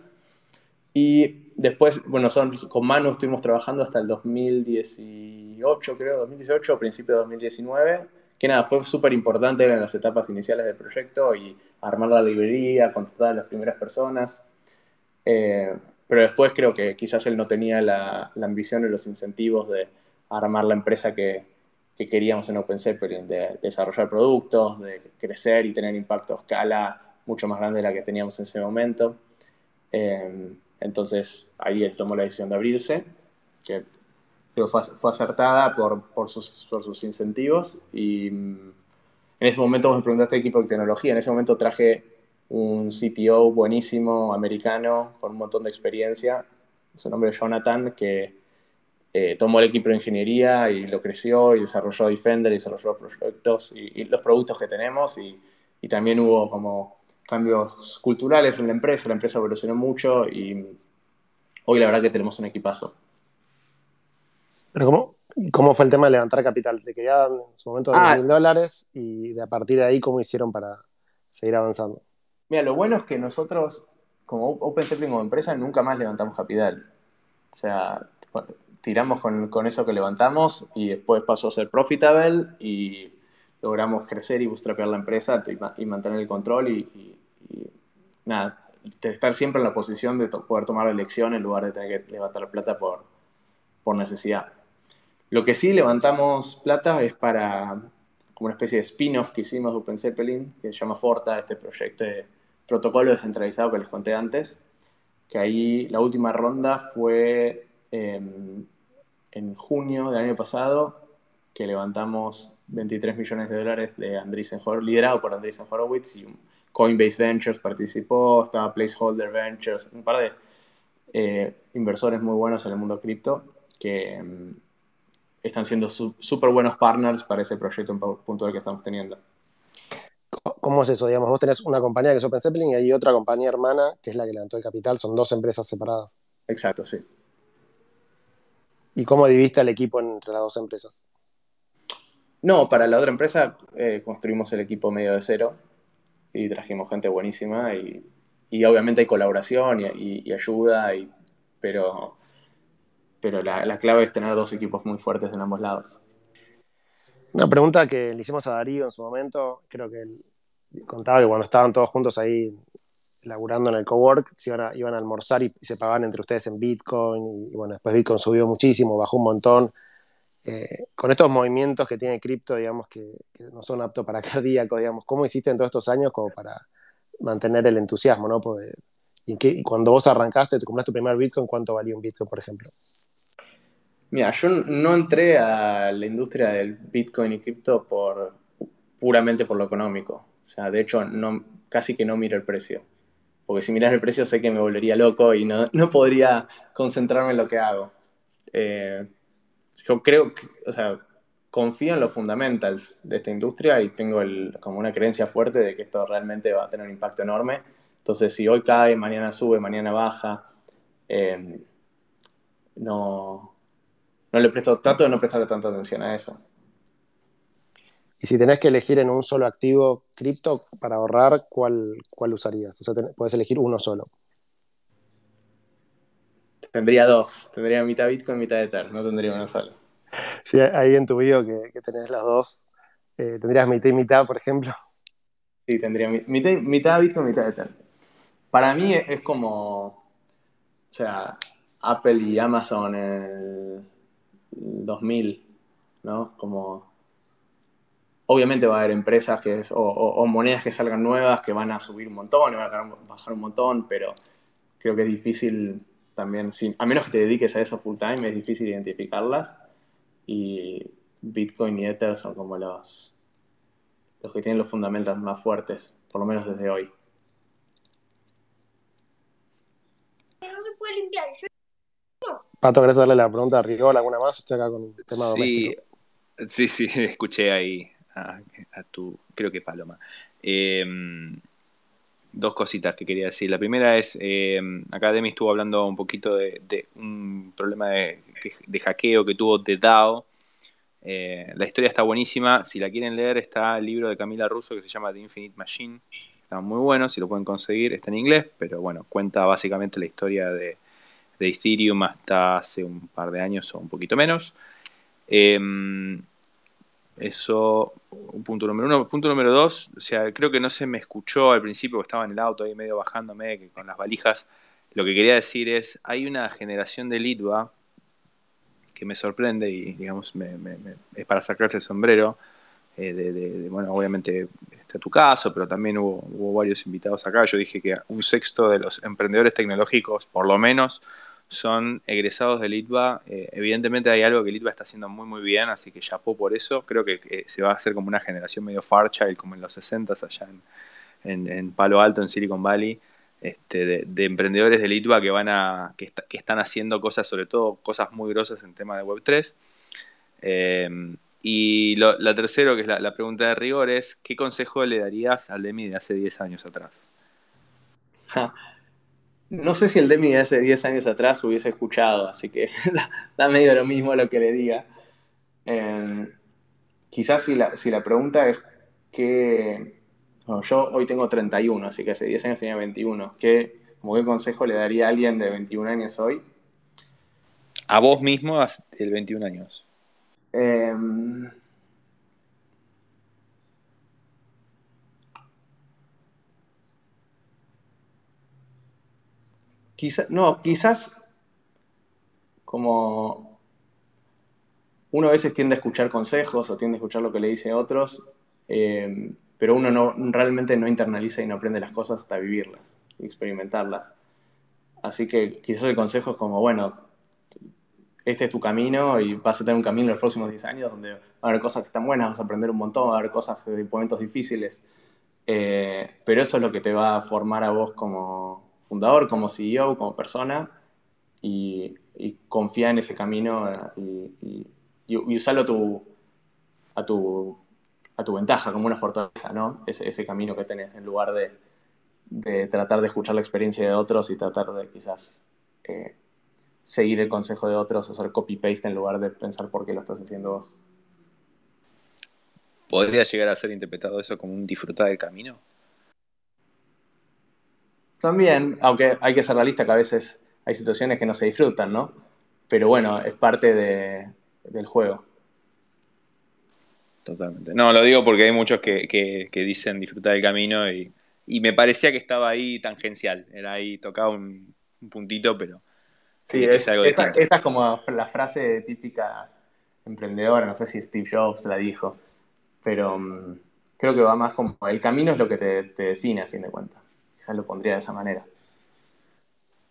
[SPEAKER 2] Y después, bueno, son, con Manu estuvimos trabajando hasta el 2018, creo, 2018, principio de 2019, que nada, fue súper importante en las etapas iniciales del proyecto y armar la librería, contratar a las primeras personas. Eh, pero después creo que quizás él no tenía la, la ambición y los incentivos de armar la empresa que, que queríamos en Open Zeppelin, de, desarrollar productos, de crecer y tener impacto a escala mucho más grande de la que teníamos en ese momento. Eh, entonces ahí él tomó la decisión de abrirse, que creo fue, fue acertada por, por, sus, por sus incentivos. Y mm, en ese momento vos me preguntaste equipo de tecnología, en ese momento traje un CTO buenísimo, americano, con un montón de experiencia, su nombre es Jonathan, que eh, tomó el equipo de ingeniería y lo creció y desarrolló Defender y desarrolló proyectos y, y los productos que tenemos y, y, también hubo como cambios culturales en la empresa, la empresa evolucionó mucho y hoy la verdad que tenemos un equipazo.
[SPEAKER 1] Pero ¿cómo, cómo fue el tema de levantar capital? Te querían en su momento de ah, mil dólares y de a partir de ahí, ¿cómo hicieron para seguir avanzando?
[SPEAKER 2] Mira, lo bueno es que nosotros, como OpenZeppelin como empresa, nunca más levantamos capital. O sea, tiramos con, con, eso que levantamos y después pasó a ser profitable y logramos crecer y bootstrapear la empresa y, y mantener el control y, y, y, nada, estar siempre en la posición de to poder tomar la elección en lugar de tener que levantar plata por, por necesidad. Lo que sí levantamos plata es para como una especie de spin-off que hicimos de Open Zeppelin, que se llama Forta, este proyecto de protocolo descentralizado que les conté antes, que ahí la última ronda fue eh, en junio del año pasado, que levantamos 23 millones de dólares de Andreessen Horowitz, liderado por Andreessen Horowitz y Coinbase Ventures participó, estaba Placeholder Ventures, un par de eh, inversores muy buenos en el mundo cripto que um, están siendo súper buenos partners para ese proyecto en puntual que estamos teniendo.
[SPEAKER 1] ¿Cómo es eso? Digamos, vos tenés una compañía que es Open Zeppelin y hay otra compañía hermana que es la que levantó el capital, son dos empresas separadas.
[SPEAKER 2] Exacto, sí.
[SPEAKER 1] ¿Y cómo diviste el equipo entre las dos empresas?
[SPEAKER 2] No, para la otra empresa eh, construimos el equipo medio de cero y trajimos gente buenísima y, y obviamente hay colaboración y, y, y ayuda, pero, pero la, la, clave es tener dos equipos muy fuertes en ambos lados.
[SPEAKER 1] Una pregunta que le hicimos a Darío en su momento, creo que él contaba que cuando estaban todos juntos ahí laburando en el cowork, se iban a, iban a almorzar y, se pagaban entre ustedes en Bitcoin y, bueno, después Bitcoin subió muchísimo, bajó un montón. Eh, con estos movimientos que tiene cripto, digamos, que, no son aptos para *laughs* cardíacos, digamos, ¿cómo hiciste en todos estos años como para mantener el entusiasmo, ¿no? Y, que, cuando vos arrancaste, te compraste tu primer Bitcoin, ¿cuánto valía un Bitcoin, por ejemplo?
[SPEAKER 2] Mira, yo no entré a la industria del Bitcoin y cripto por puramente por lo económico. O sea, de hecho, no, casi que no miro el precio. Porque si miras el precio sé que me volvería loco y no, no podría concentrarme en lo que hago. Eh, yo creo, que, o sea, confío en los fundamentals de esta industria y tengo el, como una creencia fuerte de que esto realmente va a tener un impacto enorme. Entonces, si hoy cae, mañana sube, mañana baja, eh, no, no le presto, trato de no prestarle tanta atención a eso.
[SPEAKER 1] Y si tenés que elegir en un solo activo cripto para ahorrar, ¿cuál, cuál usarías? O sea, tenés, puedes elegir uno solo.
[SPEAKER 2] Tendría dos. Tendría mitad Bitcoin mitad Ether. No tendría uno solo.
[SPEAKER 1] Sí, ahí en tu video que, que tenés las dos. Eh, ¿Tendrías mitad y mitad, por ejemplo?
[SPEAKER 2] Sí, tendría mitad, mitad Bitcoin mitad Ether. Para mí es como... O sea, Apple y Amazon en el 2000, ¿no? Como... Obviamente va a haber empresas que es, o, o, o, monedas que salgan nuevas que van a subir un montón y van a bajar un montón, pero creo que es difícil también, sin, a menos que te dediques a eso full time, es difícil identificarlas. Y Bitcoin y Ether son como los, los que tienen los fundamentos más fuertes, por lo menos desde hoy.
[SPEAKER 1] Pato, ¿querés darle la pregunta a Rigol alguna más? Estoy acá con el tema
[SPEAKER 4] sí, doméstico. Sí, sí, *laughs* escuché ahí a, tu, creo que Paloma. Eh, dos cositas que quería decir. La primera es, eh, acá Demi estuvo hablando un poquito de, de un problema de, de, hackeo que tuvo de DAO. Eh, la historia está buenísima. Si la quieren leer, está el libro de Camila Russo que se llama The Infinite Machine. Está muy bueno, si lo pueden conseguir. Está en inglés, pero bueno, cuenta básicamente la historia de, Ethereum hasta hace un par de años o un poquito menos. Em, eso, un punto número uno. Punto número dos, o sea, creo que no se me escuchó al principio, estaba en el auto ahí medio bajándome, con las valijas. Lo que quería decir es, hay una generación de Litva que me sorprende y, digamos, es para sacarse el sombrero. Eh, de, bueno, obviamente está tu caso, pero también hubo, hubo varios invitados acá. Yo dije que un sexto de los emprendedores tecnológicos, por lo menos, son egresados de Litva. Eh, evidentemente hay algo que Litva está haciendo muy muy bien, así que chapó por eso. Creo que se va a hacer como una generación medio Farchild, como en los 60 allá en, Palo Alto, en Silicon Valley, este, de, emprendedores de Litva que, van a, que, están haciendo cosas, sobre todo cosas muy grosas en tema de Web3. Eh, y la tercera, que es la, pregunta de rigor, es ¿qué consejo le darías al Demi de hace 10 años atrás? *laughs*
[SPEAKER 2] No sé si el Demi de hace 10 años atrás hubiese escuchado, así que *laughs* da, medio lo mismo lo que le diga. Em, quizás si la, si la pregunta es que... yo hoy tengo 31, así que hace 10 años tenía 21. ¿Qué, como qué consejo le daría a alguien de 21 años hoy?
[SPEAKER 4] A vos mismo de 21 años.
[SPEAKER 2] Em, no, quizás como uno a veces tiende a escuchar consejos o tiende a escuchar lo que le dicen otros, eh, pero uno no, realmente no internaliza y no aprende las cosas hasta vivirlas y experimentarlas. Así que quizás el consejo es como, bueno, este es tu camino y vas a tener un camino en los próximos 10 años donde va a haber cosas que están buenas, vas a aprender un montón, va a haber cosas de momentos difíciles, eh, pero eso es lo que te va a formar a vos como, fundador, como CEO, como persona, y, confía en ese camino eh, y, usarlo a tu, a, tu, a tu ventaja, como una fortaleza, ¿no? Ese, ese camino que tenés, en lugar de, de, tratar de escuchar la experiencia de otros y tratar de quizás eh, seguir el consejo de otros, hacer copy-paste en lugar de pensar por qué lo estás haciendo vos.
[SPEAKER 4] ¿Podría llegar a ser interpretado eso como un disfrutar del camino?
[SPEAKER 2] También, aunque hay que ser realista que a veces hay situaciones que no se disfrutan, ¿no? Pero bueno, es parte del juego.
[SPEAKER 4] Totalmente. No, lo digo porque hay muchos que, dicen disfrutar del camino y, me parecía que estaba ahí tangencial. Era ahí, tocaba un, puntito, pero.
[SPEAKER 2] Sí, es, algo esa, esa, es como la frase típica emprendedora, no sé si Steve Jobs la dijo, pero mm, creo que va más como el camino es lo que te, te define a fin de cuentas. Quizás lo pondría de esa manera.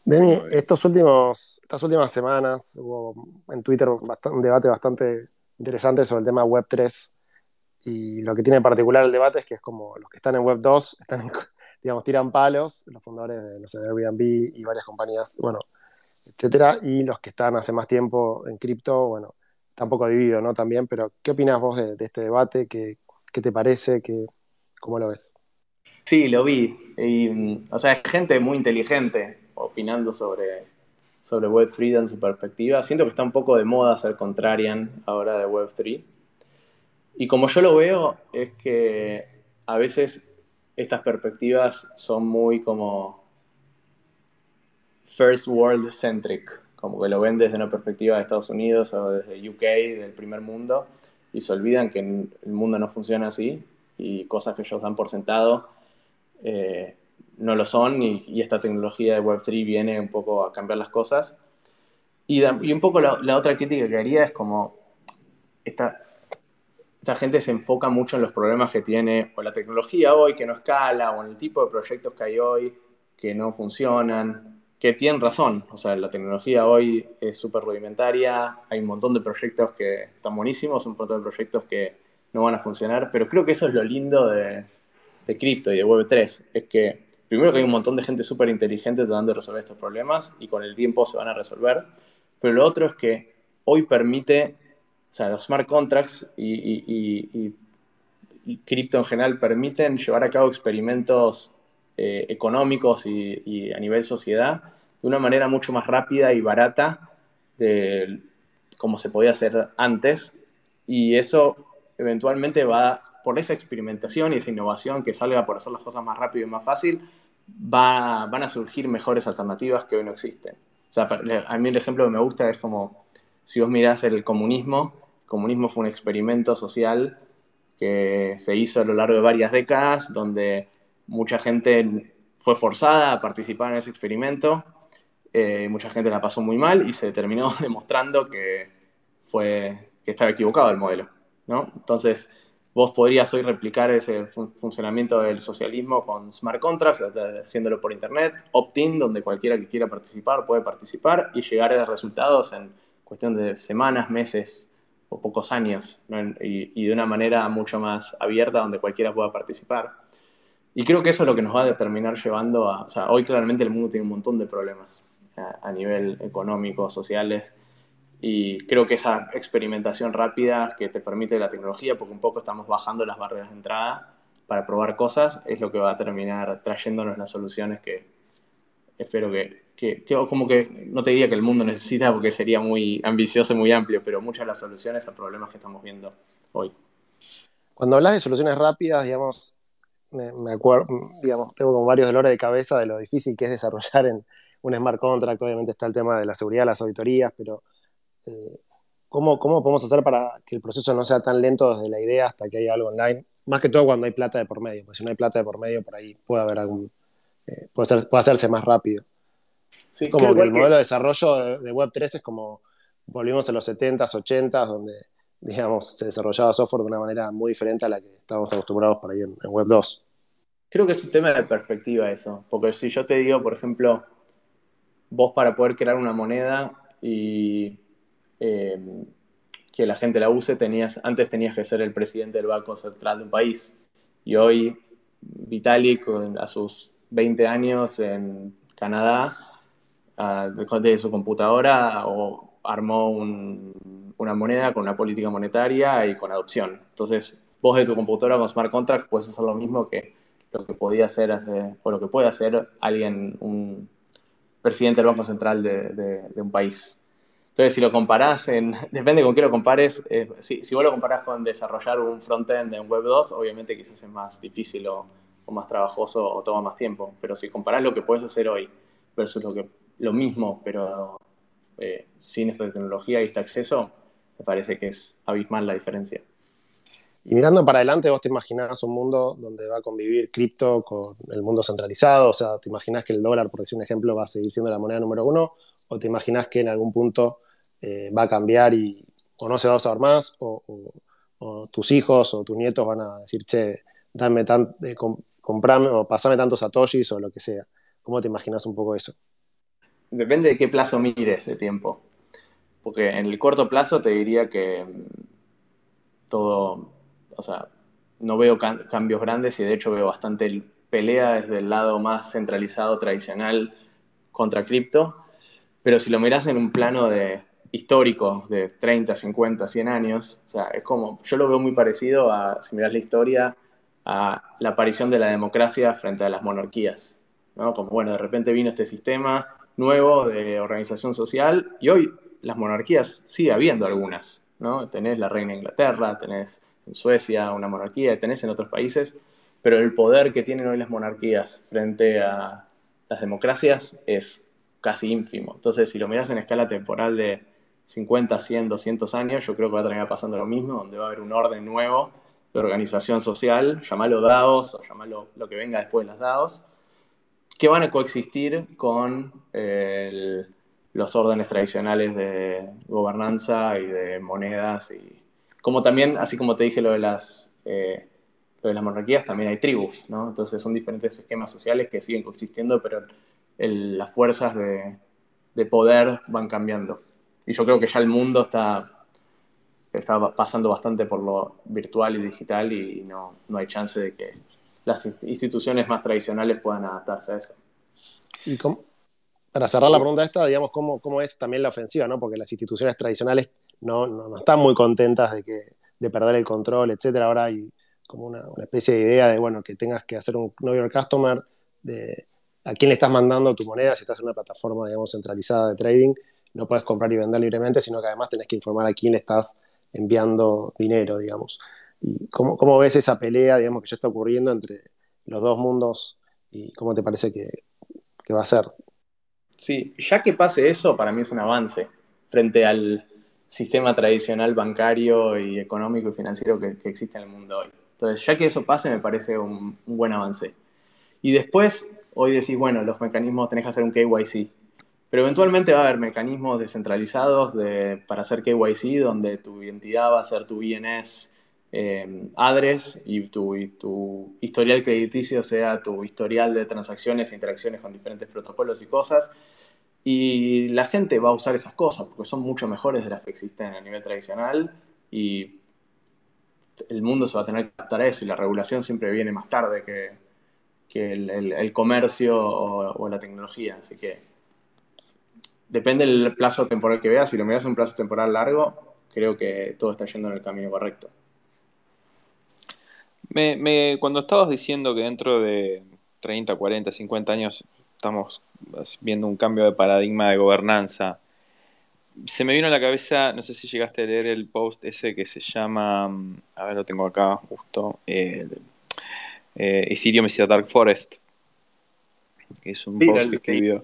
[SPEAKER 1] Demi, estos últimos, estas últimas semanas hubo en Twitter un debate bastante interesante sobre el tema Web 3. Y lo que tiene en particular el debate es que es como los que están en Web 2, están, *laughs* digamos, tiran palos, los fundadores de, no sé, de Airbnb y varias compañías, bueno, etcétera, y los que están hace más tiempo en cripto, bueno, tampoco dividido, ¿no? También, pero ¿qué opinas vos de, este debate? ¿Qué, ¿Qué, te parece? ¿Qué, ¿Cómo lo ves?
[SPEAKER 2] Sí, lo vi. Y, o sea, es gente muy inteligente opinando sobre, sobre Web3 en su perspectiva. Siento que está un poco de moda ser contrarian ahora de Web3. Y como yo lo veo, es que a veces estas perspectivas son muy como first world centric, como que lo ven desde una perspectiva de Estados Unidos o desde UK, del primer mundo, y se olvidan que el mundo no funciona así y cosas que ellos dan por sentado eh, no lo son y, esta tecnología de Web3 viene un poco a cambiar las cosas. Y, un poco la, otra crítica que haría es como esta, esta gente se enfoca mucho en los problemas que tiene o la tecnología hoy que no escala o en el tipo de proyectos que hay hoy que no funcionan, que tienen razón. O sea, la tecnología hoy es súper rudimentaria, hay un montón de proyectos que están buenísimos, un montón de proyectos que no van a funcionar, pero creo que eso es lo lindo de, de cripto y de Web3 es que primero que hay un montón de gente súper inteligente tratando de resolver estos problemas y con el tiempo se van a resolver, pero lo otro es que hoy permite, o sea, los smart contracts y, cripto en general permiten llevar a cabo experimentos eh, económicos y, a nivel sociedad de una manera mucho más rápida y barata de como se podía hacer antes. Y eso eventualmente va, por esa experimentación y esa innovación que salga por hacer las cosas más rápido y más fácil, va, van a surgir mejores alternativas que hoy no existen. O sea, a mí el ejemplo que me gusta es como si vos mirás el comunismo, el comunismo fue un experimento social que se hizo a lo largo de varias décadas, donde mucha gente fue forzada a participar en ese experimento, eh, mucha gente la pasó muy mal y se terminó *laughs* demostrando que, fue, que estaba equivocado el modelo. ¿No? Entonces, vos podrías hoy replicar ese funcionamiento del socialismo con smart contracts, haciéndolo por internet, opt-in, donde cualquiera que quiera participar puede participar y llegar a resultados en cuestión de semanas, meses o pocos años, y, de una manera mucho más abierta donde cualquiera pueda participar. Y creo que eso es lo que nos va a determinar llevando a... O sea, hoy claramente el mundo tiene un montón de problemas a, a nivel económico, sociales, y creo que esa experimentación rápida que te permite la tecnología, porque un poco estamos bajando las barreras de entrada para probar cosas, es lo que va a terminar trayéndonos las soluciones que espero que, que, como que, no te diría que el mundo necesita porque sería muy ambicioso y muy amplio, pero muchas de las soluciones a problemas que estamos viendo hoy.
[SPEAKER 1] Cuando hablas de soluciones rápidas, digamos, me, acuerdo, digamos, tengo como varios dolores de cabeza de lo difícil que es desarrollar en un smart contract. Obviamente está el tema de la seguridad las auditorías, pero eh, ¿cómo, ¿cómo, podemos hacer para que el proceso no sea tan lento desde la idea hasta que haya algo online? Más que todo cuando hay plata de por medio, porque si no hay plata de por medio, por ahí puede haber algún. Eh, puede, ser, puede hacerse más rápido. Sí, como que el modelo de desarrollo de, Web3 es como volvimos a los 70s, 80s, donde digamos, se desarrollaba software de una manera muy diferente a la que estábamos acostumbrados por ahí en, Web 2.
[SPEAKER 2] Creo que es un tema de perspectiva eso, porque si yo te digo, por ejemplo, vos para poder crear una moneda y eh, que la gente la use, tenías, antes tenías que ser el presidente del Banco Central de un país. Y hoy Vitalik, a sus 20 años en Canadá, de su computadora, o armó una moneda con una política monetaria y con adopción. Entonces, vos de tu computadora con smart contracts puedes hacer lo mismo que lo que podía hacer, o lo que puede hacer alguien, un presidente del Banco Central de, un país. Entonces, si lo comparás, en, *laughs* depende con qué lo compares, eh, si, si, vos lo comparás con desarrollar un frontend en Web 2, obviamente quizás es más difícil o, más trabajoso o toma más tiempo. Pero si comparás lo que puedes hacer hoy versus lo, que, lo mismo, pero eh, sin esta tecnología y este acceso, me parece que es abismal la diferencia.
[SPEAKER 1] Y mirando para adelante, vos te imaginás un mundo donde va a convivir cripto con el mundo centralizado, o sea, te imaginás que el dólar, por decir un ejemplo, va a seguir siendo la moneda número uno, o te imaginás que en algún punto eh, va a cambiar y o no se va a usar más, o, tus hijos o tus nietos van a decir, che, dame tan, eh, comprame o pasame tantos satoshis o lo que sea. ¿Cómo te imaginas un poco eso?
[SPEAKER 2] depende de qué plazo mires de tiempo. Porque en el corto plazo te diría que mm, todo, o sea, no veo cambios grandes y de hecho veo bastante pelea desde el lado más centralizado, tradicional, contra cripto. Pero si lo miras en un plano de histórico de 30, 50, 100 años, o sea, es como, yo lo veo muy parecido a, si miras la historia, a la aparición de la democracia frente a las monarquías. ¿no? Como, bueno, de repente vino este sistema, nuevo de organización social y hoy las monarquías sigue habiendo algunas, ¿no? Tenés la reina de Inglaterra, tenés en Suecia una monarquía, tenés en otros países, pero el poder que tienen hoy las monarquías frente a las democracias es casi ínfimo. Entonces, si lo miras en escala temporal de 50, 100, 200 años, yo creo que va a terminar pasando lo mismo, donde va a haber un orden nuevo de organización social, llamalo DAOs o llamalo lo que venga después de las DAOs, que van a coexistir con los órdenes tradicionales de gobernanza y de monedas. Y como también, así como te dije lo de las, eh, de las monarquías, también hay tribus, ¿no? Entonces son diferentes esquemas sociales que siguen coexistiendo, pero las fuerzas de, poder van cambiando. Y yo creo que ya el mundo está, está pasando bastante por lo virtual y digital y no, no hay chance de que las instituciones más tradicionales puedan adaptarse a eso.
[SPEAKER 1] Y para cerrar la pregunta esta, digamos, ¿cómo, ¿cómo, es también la ofensiva? ¿no? Porque las instituciones tradicionales no, no, están muy contentas de, que, de perder el control, etcétera. Ahora hay como una, especie de idea de, bueno, que tengas que hacer un Know Your Customer, de a quién le estás mandando tu moneda, si estás en una plataforma, digamos, centralizada de trading, no puedes comprar y vender libremente, sino que además tenés que informar a quién le estás enviando dinero, digamos. ¿Y cómo, ves esa pelea, digamos, que ya está ocurriendo entre los dos mundos y cómo te parece que, que va a ser?
[SPEAKER 2] Sí, ya que pase eso, para mí es un avance frente al sistema tradicional bancario y económico y financiero que, que existe en el mundo hoy. Entonces, ya que eso pase, me parece un, un, buen avance. Y después, hoy decís, bueno, los mecanismos tenés que hacer un KYC. Pero eventualmente va a haber mecanismos descentralizados de, para hacer KYC, donde tu identidad va a ser tu INS eh, address y tu, y tu, historial crediticio sea tu historial de transacciones e interacciones con diferentes protocolos y cosas. Y la gente va a usar esas cosas porque son mucho mejores de las que existen a nivel tradicional y el mundo se va a tener que adaptar a eso y la regulación siempre viene más tarde que, que el, el, el, comercio o, o, la tecnología. Así que depende del plazo temporal que veas. Si lo miras en un plazo temporal largo, creo que todo está yendo en el camino correcto.
[SPEAKER 4] Me, me, cuando estabas diciendo que dentro de 30, 40, 50 años estamos viendo un cambio de paradigma de gobernanza, se me vino a la cabeza, no sé si llegaste a leer el post ese que se llama, a ver, lo tengo acá justo, eh, eh, Ethereum is a Dark Forest, que es un sí, post que escribió.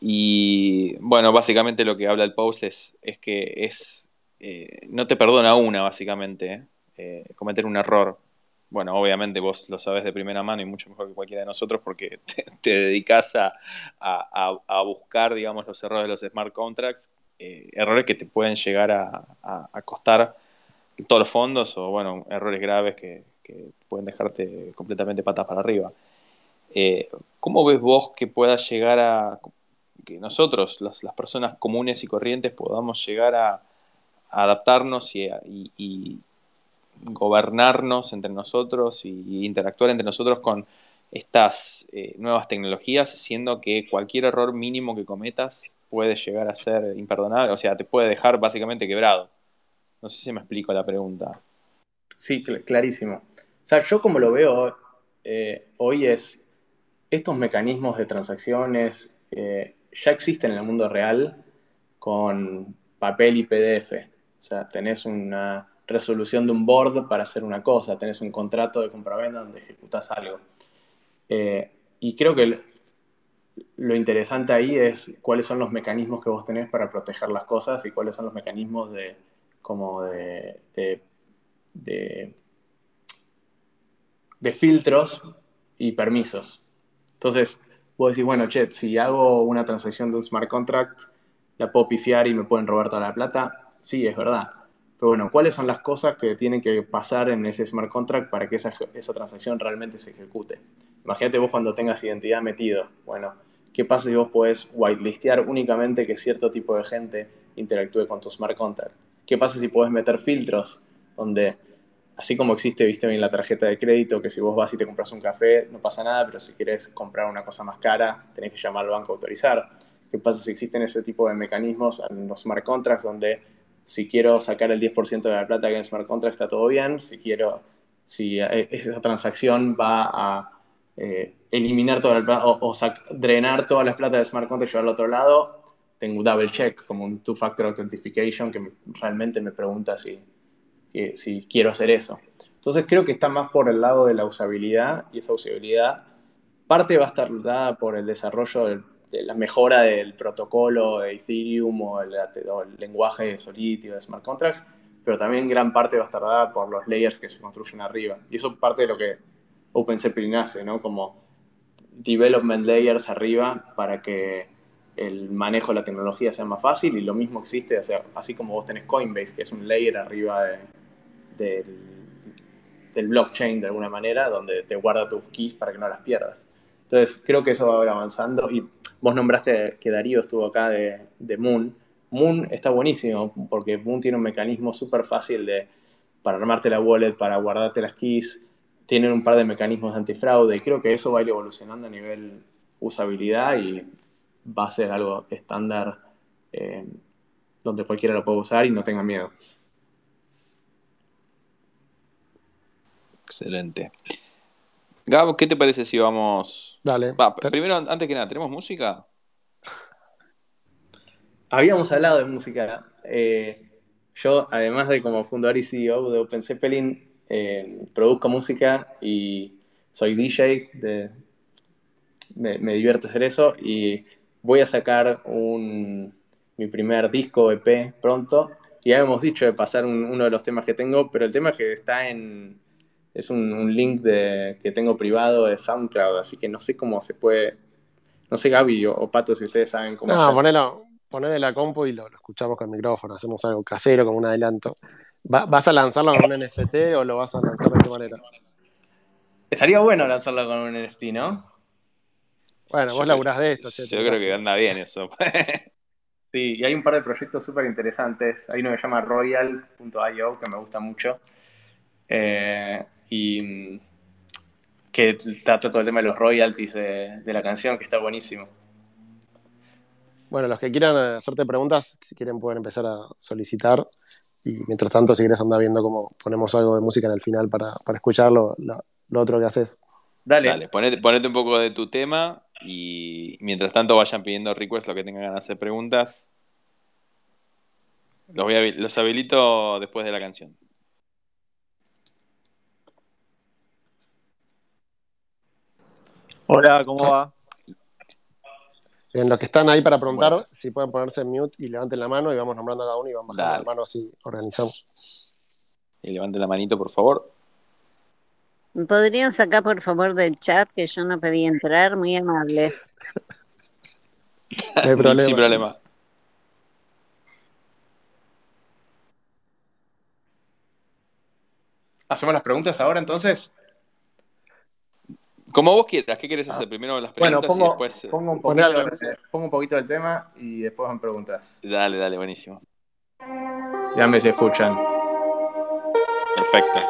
[SPEAKER 4] Y bueno, básicamente lo que habla el post es, es que es, eh, no te perdona una, básicamente, eh, cometer un error. Bueno, obviamente vos lo sabes de primera mano y mucho mejor que cualquiera de nosotros porque *laughs* te, te dedicas a, a, buscar, digamos, los errores de los smart contracts, eh, errores que te pueden llegar a, a, costar todos los fondos o, bueno, errores graves que, que pueden dejarte completamente patas para arriba. Eh, ¿Cómo ves vos que pueda llegar a que nosotros, las, las personas comunes y corrientes, podamos llegar a, adaptarnos y, gobernarnos entre nosotros y interactuar entre nosotros con estas eh, nuevas tecnologías, siendo que cualquier error mínimo que cometas puede llegar a ser imperdonable, o sea, te puede dejar básicamente quebrado. No sé si me explico la pregunta.
[SPEAKER 2] Sí, cl clarísimo. O sea, yo como lo veo eh, hoy es, estos mecanismos de transacciones eh, ya existen en el mundo real con papel y PDF. O sea, tenés una resolución de un board para hacer una cosa, tenés un contrato de compraventa donde ejecutas algo. Eh, y creo que lo interesante ahí es cuáles son los mecanismos que vos tenés para proteger las cosas y cuáles son los mecanismos de, como de, de, de, de filtros y permisos. Entonces, vos decís, bueno, che, si hago una transacción de un smart contract, la puedo pifiar y me pueden robar toda la plata. Sí, es verdad. Pero bueno, ¿cuáles son las cosas que tienen que pasar en ese smart contract para que esa, esa transacción realmente se ejecute? Imagínate vos cuando tengas identidad metido. Bueno, ¿qué pasa si vos podés whitelistear únicamente que cierto tipo de gente interactúe con tu smart contract? ¿Qué pasa si podés meter filtros donde, así como existe, viste bien la tarjeta de crédito, que si vos vas y te compras un café no pasa nada, pero si querés comprar una cosa más cara, tenés que llamar al banco a autorizar? ¿Qué pasa si existen ese tipo de mecanismos en los smart contracts donde si quiero sacar el 10% de la plata que en Smart Contract está todo bien, si quiero, si eh, esa transacción va a eh, eliminar toda la plata o, o drenar todas las plata de Smart Contract y llevarlo al otro lado, tengo un double check, como un two-factor authentication que me, realmente me pregunta si, que, si quiero hacer eso. Entonces creo que está más por el lado de la usabilidad y esa usabilidad parte va a estar dada por el desarrollo de la mejora del protocolo de Ethereum o el, lenguaje de Solidity o de Smart Contracts, pero también gran parte va a estar dada por los layers que se construyen arriba. Y eso parte de lo que OpenCPI nace, ¿no? Como development layers arriba para que el manejo de la tecnología sea más fácil y lo mismo existe, o sea, así como vos tenés Coinbase, que es un layer arriba de, de, del blockchain de alguna manera, donde te guarda tus keys para que no las pierdas. Entonces, creo que eso va a ir avanzando y Vos nombraste que Darío estuvo acá de, de Moon. Moon está buenísimo porque Moon tiene un mecanismo súper fácil de, para armarte la wallet, para guardarte las keys. Tienen un par de mecanismos de antifraude y creo que eso va a ir evolucionando a nivel usabilidad y va a ser algo estándar eh, donde cualquiera lo pueda usar y no tenga miedo.
[SPEAKER 4] Excelente. Gabo, ¿qué te parece si vamos.
[SPEAKER 1] Dale.
[SPEAKER 4] Va, primero, antes que nada, ¿tenemos música? *laughs*
[SPEAKER 2] Habíamos hablado de música. Eh, yo, además de como fundador y CEO de Open Zeppelin, eh, produzco música y soy DJ, de, me, me, divierte hacer eso y voy a sacar un, mi primer disco EP pronto. Y ya hemos dicho de pasar un, uno de los temas que tengo, pero el tema que está en... Es un, un link de, que tengo privado de SoundCloud, así que no sé cómo se puede... No sé, Gaby o, o Pato, si ustedes saben cómo...
[SPEAKER 1] No, ponelo, ponele la compu y lo, lo, escuchamos con el micrófono, hacemos algo casero, como un adelanto. ¿Va, ¿Vas a lanzarlo con un NFT o lo vas a lanzar de qué manera?
[SPEAKER 2] Estaría bueno lanzarlo con un NFT, ¿no?
[SPEAKER 1] Bueno, vos yo laburás de esto.
[SPEAKER 4] Che, yo creo que anda bien eso. *laughs*
[SPEAKER 2] sí, y hay un par de proyectos súper interesantes. Hay uno que se llama Royal.io, que me gusta mucho. Eh, y que trata todo el tema de los royalties de, de la canción, que está buenísimo.
[SPEAKER 1] Bueno, los que quieran hacerte preguntas, si quieren pueden empezar a solicitar. Y mientras tanto, si quieres andar viendo cómo ponemos algo de música en el final para, para escuchar lo, lo, lo, otro que haces.
[SPEAKER 4] Dale. Dale, ponete, ponete, un poco de tu tema y mientras tanto vayan pidiendo requests lo que tengan ganas de hacer preguntas. Los, voy a, los habilito después de la canción.
[SPEAKER 5] Hola, ¿cómo va?
[SPEAKER 1] En los que están ahí para preguntar, bueno. si pueden ponerse en mute y levanten la mano y vamos nombrando a cada uno y vamos bajando Dale. la mano así organizamos.
[SPEAKER 4] Y levanten la manito, por favor.
[SPEAKER 6] ¿Podrían sacar, por favor, del chat que yo no pedí entrar? Muy amable. *laughs*
[SPEAKER 1] no hay problema.
[SPEAKER 4] Sin problema.
[SPEAKER 2] ¿Hacemos las preguntas ahora entonces?
[SPEAKER 4] Como vos quieras, ¿qué quieres hacer? Primero las preguntas
[SPEAKER 2] bueno, pongo,
[SPEAKER 4] y después.
[SPEAKER 2] Pongo un, poquito, pongo un poquito del tema y después van preguntas.
[SPEAKER 4] Dale, dale, buenísimo.
[SPEAKER 2] Díganme si escuchan.
[SPEAKER 4] Perfecto.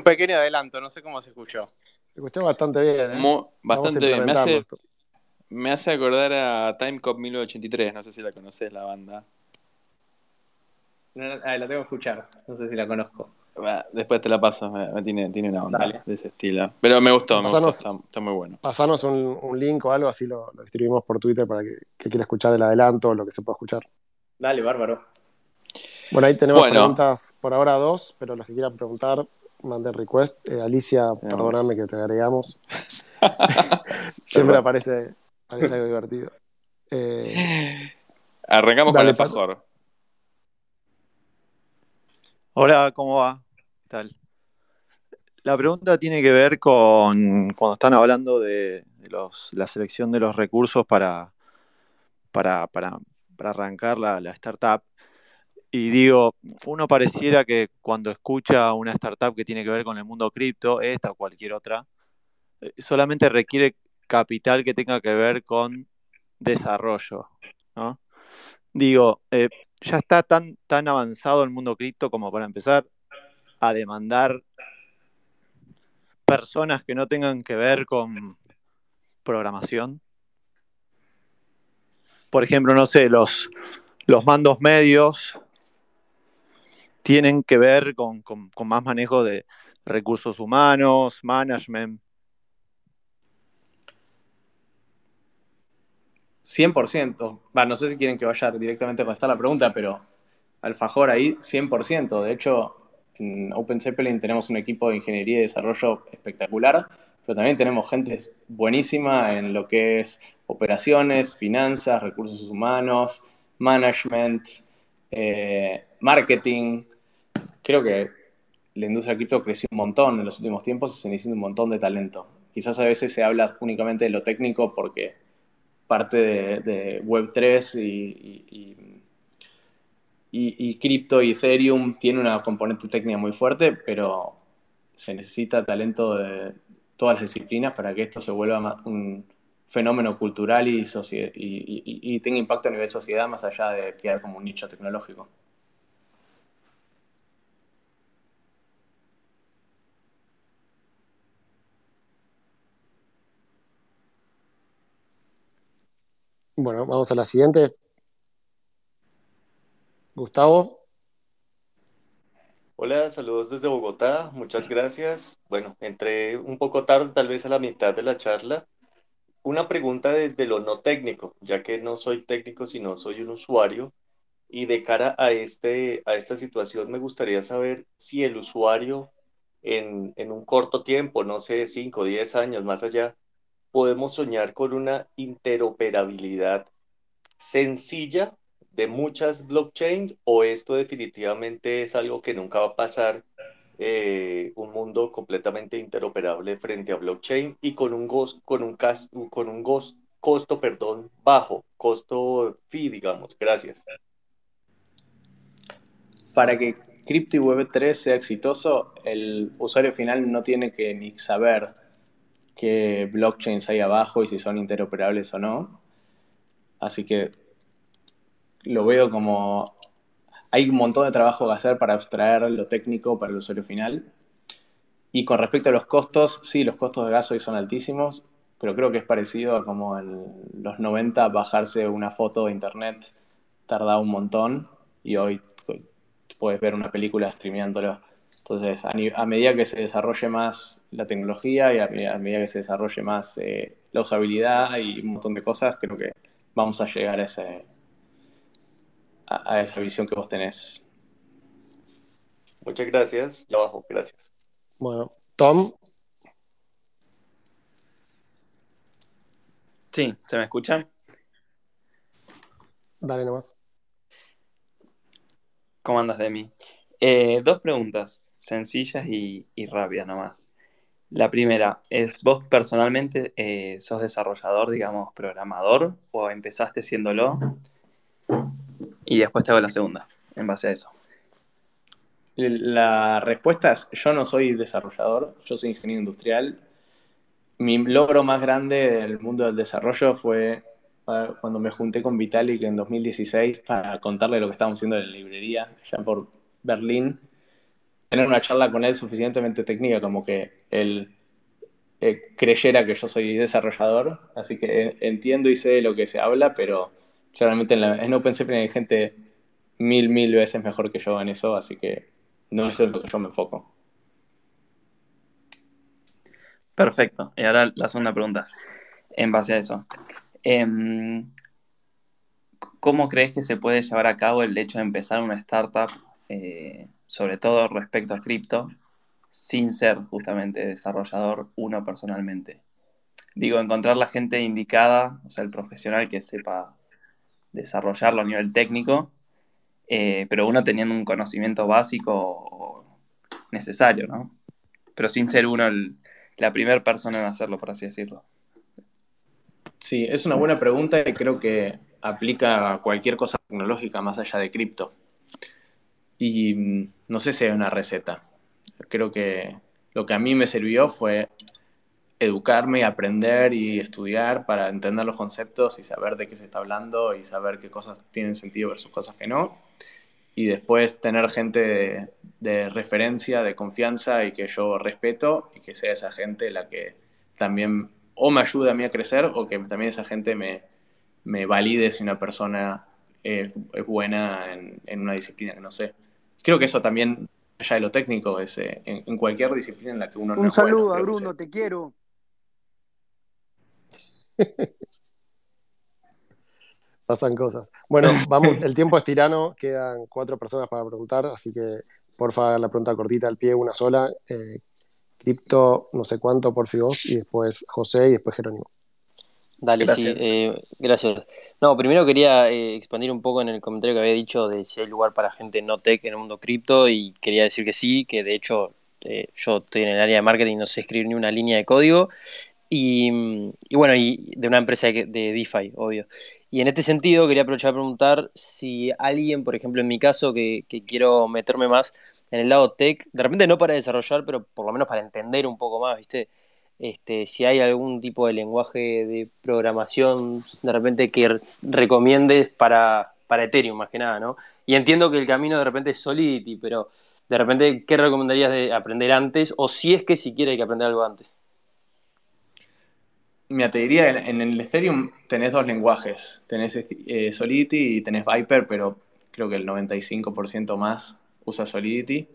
[SPEAKER 2] Un pequeño adelanto, no sé cómo se escuchó.
[SPEAKER 1] Se escuchó bastante bien. ¿eh?
[SPEAKER 4] Bastante bien. Me hace, me hace acordar a Time Cop 1983, no sé si la conoces la banda.
[SPEAKER 2] No, ah, la tengo que escuchar, no sé si la conozco.
[SPEAKER 4] Después te la paso, tiene, tiene, una onda Dale. de ese estilo. Pero me gustó, pasanos, me gustó, está, está, muy bueno.
[SPEAKER 1] Pasanos un, un, link o algo, así lo, lo distribuimos por Twitter para que, que quiera escuchar el adelanto o lo que se pueda escuchar.
[SPEAKER 2] Dale, bárbaro.
[SPEAKER 1] Bueno, ahí tenemos bueno. preguntas por ahora dos, pero los que quieran preguntar, manden request. Eh, Alicia, perdóname que te agregamos. *laughs* *laughs* Siempre aparece, aparece algo divertido. Eh,
[SPEAKER 4] Arrancamos dale, con el Fajor.
[SPEAKER 5] Hola, ¿cómo va? ¿Qué tal? La pregunta tiene que ver con cuando están hablando de, de los, la selección de los recursos para, para, para, para arrancar la, la startup. Y digo, uno pareciera que cuando escucha una startup que tiene que ver con el mundo cripto, esta o cualquier otra, eh, solamente requiere capital que tenga que ver con desarrollo. ¿no? Digo, eh, ya está tan, tan avanzado el mundo cripto como para empezar a demandar personas que no tengan que ver con programación. Por ejemplo, no sé, los, los mandos medios tienen que ver con, con, más manejo de recursos humanos, management.
[SPEAKER 2] 100%. No sé si quieren que vaya directamente a contestar la pregunta, pero Alfajor ahí 100%. De hecho, en Open Zeppelin tenemos un equipo de ingeniería y desarrollo espectacular, pero también tenemos gente buenísima en lo que es operaciones, finanzas, recursos humanos, management, eh, marketing. Creo que la industria cripto creció un montón en los últimos tiempos y se necesita un montón de talento. Quizás a veces se habla únicamente de lo técnico porque parte de, de Web3 y, y, y, y, cripto y Ethereum tiene una componente técnica muy fuerte, pero se necesita talento de todas las disciplinas para que esto se vuelva un fenómeno cultural y, y tenga impacto a nivel sociedad más allá de quedar como un nicho tecnológico.
[SPEAKER 1] Bueno, vamos a la siguiente. Gustavo.
[SPEAKER 7] Hola, saludos desde Bogotá, muchas gracias. Bueno, entré un poco tarde, tal vez a la mitad de la charla. Una pregunta desde lo no técnico, ya que no soy técnico, sino soy un usuario. Y de cara a, este, a esta situación, me gustaría saber si el usuario en, en un corto tiempo, no sé, 5 o 10 años más allá, podemos soñar con una interoperabilidad sencilla de muchas blockchains o esto definitivamente es algo que nunca va a pasar eh, un mundo completamente interoperable frente a blockchain y con un, con un, con un costo perdón, bajo, costo fee, digamos. Gracias.
[SPEAKER 2] Para que Crypto y Web3 sea exitoso, el usuario final no tiene que ni saber qué blockchains hay abajo y si son interoperables o no. Así que lo veo como hay un montón de trabajo que hacer para abstraer lo técnico para el usuario final. Y con respecto a los costos, sí, los costos de gas hoy son altísimos, pero creo que es parecido a como en los 90 bajarse una foto de internet tardaba un montón y hoy puedes ver una película streameándolo entonces, a, medida que se desarrolle más la tecnología y a, medida que se desarrolle más eh, la usabilidad y un montón de cosas, creo que vamos a llegar a, ese, a, esa visión que vos tenés.
[SPEAKER 7] Muchas gracias. Ya abajo, gracias.
[SPEAKER 1] Bueno, Tom.
[SPEAKER 8] Sí, ¿se me escucha?
[SPEAKER 1] Dale nomás.
[SPEAKER 8] ¿Cómo andas, Demi? Eh, dos preguntas sencillas y, rápidas nomás. La primera es, ¿vos personalmente eh, sos desarrollador, digamos, programador o empezaste siéndolo? Y después te hago la segunda, en base a eso.
[SPEAKER 2] La respuesta es, yo no soy desarrollador, yo soy ingeniero industrial. Mi logro más grande del mundo del desarrollo fue cuando me junté con Vitalik en 2016 para contarle lo que estábamos haciendo en la librería, ya por Berlín, tener una charla con él suficientemente técnica como que él eh, creyera que yo soy desarrollador, así que entiendo y sé de lo que se habla, pero claramente en, la, en hay gente mil, mil veces mejor que yo en eso, así que no es lo que yo me enfoco.
[SPEAKER 8] Perfecto. Y ahora la segunda pregunta, en base a eso. Eh, ¿Cómo crees que se puede llevar a cabo el hecho de empezar una startup eh, sobre todo respecto a cripto, sin ser justamente desarrollador uno personalmente. Digo, encontrar la gente indicada, o sea, el profesional que sepa desarrollarlo a nivel técnico, eh, pero uno teniendo un conocimiento básico necesario, ¿no? Pero sin ser uno la primera persona en hacerlo, por así decirlo.
[SPEAKER 2] Sí, es una buena pregunta y creo que aplica a cualquier cosa tecnológica más allá de cripto. Y mm, no sé si hay una receta. Creo que lo que a mí me sirvió fue educarme y aprender y estudiar para entender los conceptos y saber de qué se está hablando y saber qué cosas tienen sentido versus cosas que no. Y después tener gente de, referencia, de confianza y que yo respeto y que sea esa gente la que también o me ayude a mí a crecer o que también esa gente me, me valide si una persona es, buena en, en una disciplina que no sé creo que eso también, allá de lo técnico, es eh, en, en, cualquier disciplina en la que uno
[SPEAKER 9] Un
[SPEAKER 2] no
[SPEAKER 9] saludo a Bruno, te quiero. *laughs*
[SPEAKER 1] pasan cosas. Bueno, vamos, el tiempo es tirano, quedan cuatro personas para preguntar, así que porfa la pregunta cortita al pie, una sola. Eh, cripto, no sé cuánto, por vos, y después José y después Jerónimo.
[SPEAKER 9] Dale,
[SPEAKER 8] Gracias.
[SPEAKER 9] sí, eh, gracias. No, primero quería eh, expandir un poco en el comentario que había dicho de si hay lugar para gente no tech en el mundo cripto y quería decir que sí, que de hecho eh, yo estoy en el área de marketing, no sé escribir ni una línea de código y, y bueno, y de una empresa de, de DeFi, obvio. Y en este sentido quería aprovechar para preguntar si alguien, por ejemplo en mi caso, que, que quiero meterme más en el lado tech, de repente no para desarrollar, pero por lo menos para entender un poco más, ¿viste? Este, si hay algún tipo de lenguaje de programación de repente que recomiendes para, para Ethereum más que nada, ¿no? Y entiendo que el camino de repente es Solidity, pero de repente, ¿qué recomendarías de aprender antes? O si es que siquiera hay que aprender algo antes.
[SPEAKER 2] Mira, te diría, en, en el Ethereum tenés dos lenguajes. Tenés eh, Solidity y tenés Viper, pero creo que el 95% más usa Solidity.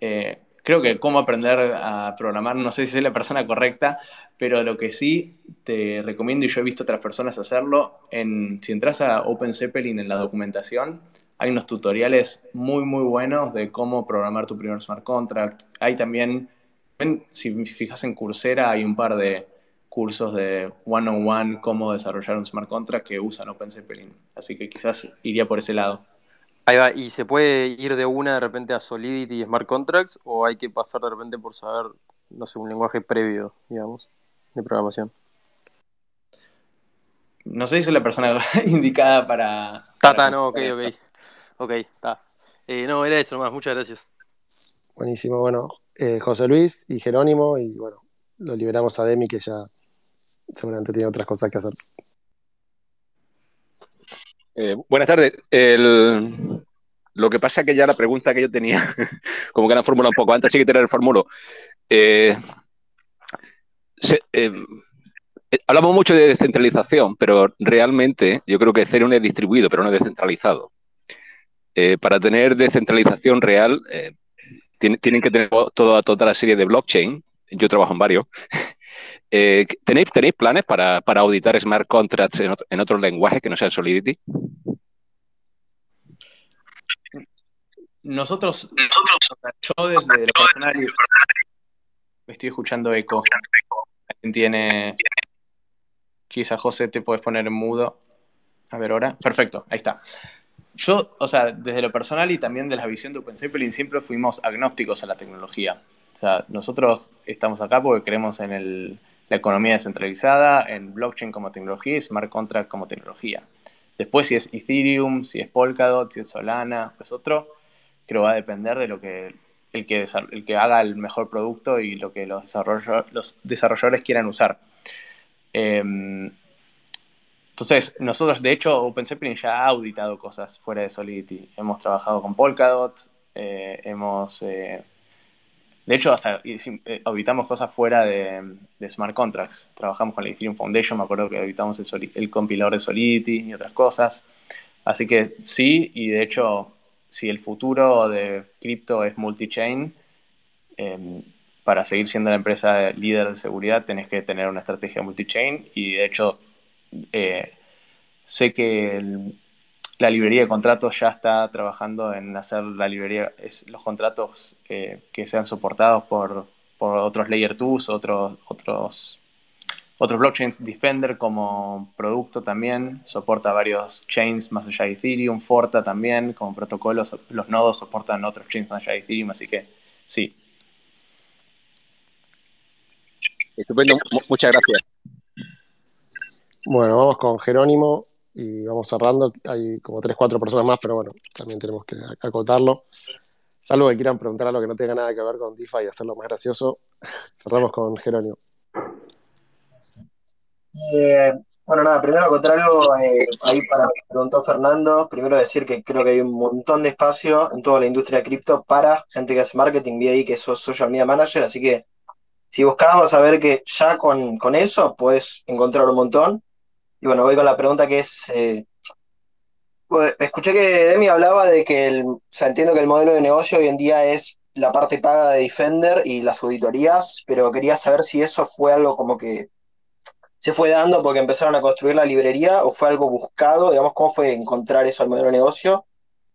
[SPEAKER 2] Eh, creo que cómo aprender a programar, no sé si soy la persona correcta, pero lo que sí te recomiendo, y yo he visto otras personas hacerlo, en, si entras a Open Zeppelin en la documentación, hay unos tutoriales muy, muy buenos de cómo programar tu primer smart contract. Hay también, si fijas en Coursera, hay un par de cursos de one-on-one cómo desarrollar un smart contract que usan Open Zeppelin. Así que quizás iría por ese lado.
[SPEAKER 9] Ahí va, ¿y se puede ir de una de repente a Solidity y Smart Contracts? ¿O hay que pasar de repente por saber, no sé, un lenguaje previo, digamos, de programación?
[SPEAKER 2] No sé si soy la persona *laughs* indicada para.
[SPEAKER 9] Ta,
[SPEAKER 2] para
[SPEAKER 9] no, ok, ok. Ok, está. Eh, no, era eso nomás, muchas gracias.
[SPEAKER 1] Buenísimo, bueno, eh, José Luis y Jerónimo, y bueno, lo liberamos a Demi, que ya seguramente tiene otras cosas que hacer.
[SPEAKER 10] Eh, buenas tardes. Lo que pasa es que ya la pregunta que yo tenía, *laughs* como que la formulado un poco antes, sí que te la reformulo. Eh, eh, hablamos mucho de descentralización, pero realmente yo creo que Ethereum es distribuido, pero no es descentralizado. Para tener descentralización real, tiene- tienen que tener toda, toda la serie de blockchain. Yo trabajo en varios. *laughs* Eh, ¿tenéis, ¿Tenéis planes para, para auditar smart contracts en, otro- en otros lenguajes que no sean Solidity?
[SPEAKER 2] Nosotros, sea, yo desde lo personal, me estoy escuchando eco. ¿Alguien tiene? Quizá José te puedes poner en mudo. A ver ahora. Perfecto, ahí está. Yo, o sea, desde lo personal y también de la visión de Open Zeppelin, siempre fuimos agnósticos a la tecnología. O sea, nosotros estamos acá porque creemos en el- la economía descentralizada, en blockchain como tecnología y smart contract como tecnología. Después, si es Ethereum, si es Polkadot, si es Solana, pues otro, creo va a depender de lo que el que, el que haga el mejor producto y lo que los, desarrolladores quieran usar. Em, entonces, nosotros, de hecho, Open Zeppelin ya ha auditado cosas fuera de Solidity. Hemos trabajado con Polkadot, eh, hemos... eh, de hecho, hasta eh, auditamos cosas fuera de, smart contracts. Trabajamos con la Ethereum Foundation, me acuerdo que auditamos el, compilador de Solidity y otras cosas. Así que sí, y de hecho, si el futuro de cripto es multi-chain, eh, para seguir siendo la empresa líder de seguridad tenés que tener una estrategia multi-chain y de hecho eh, sé que el- la librería de contratos ya está trabajando en hacer la librería, es, los contratos eh, que sean soportados por, por otros Layer 2, otros, otros, otros blockchains. Defender como producto también soporta varios chains más allá de Ethereum. Forta también como protocolo, los nodos soportan otros chains más allá de Ethereum, así que sí.
[SPEAKER 10] Estupendo, mu- muchas gracias.
[SPEAKER 1] Bueno, vamos con Jerónimo y vamos cerrando. Hay como 3, 4 personas más, pero bueno, también tenemos que ac- acotarlo. Salvo que quieran preguntar algo que no tenga nada que ver con DeFi y hacerlo más gracioso. *laughs* Cerramos con Jerónimo.
[SPEAKER 11] Eh, bueno, nada, primero acotar algo eh, ahí para preguntó Fernando. Primero decir que creo que hay un montón de espacio en toda la industria cripto para gente que hace marketing. Vi ahí que sos social media manager, así que si buscas vas a ver que ya con, con eso puedes encontrar un montón. Y bueno, voy con la pregunta que es, eh, pues, escuché que Demi hablaba de que, el, o sea, entiendo que el modelo de negocio hoy en día es la parte paga de Defender y las auditorías, pero quería saber si eso fue algo como que ¿Se fue dando porque empezaron a construir la librería o fue algo buscado? Digamos, ¿cómo fue encontrar eso al modelo de negocio?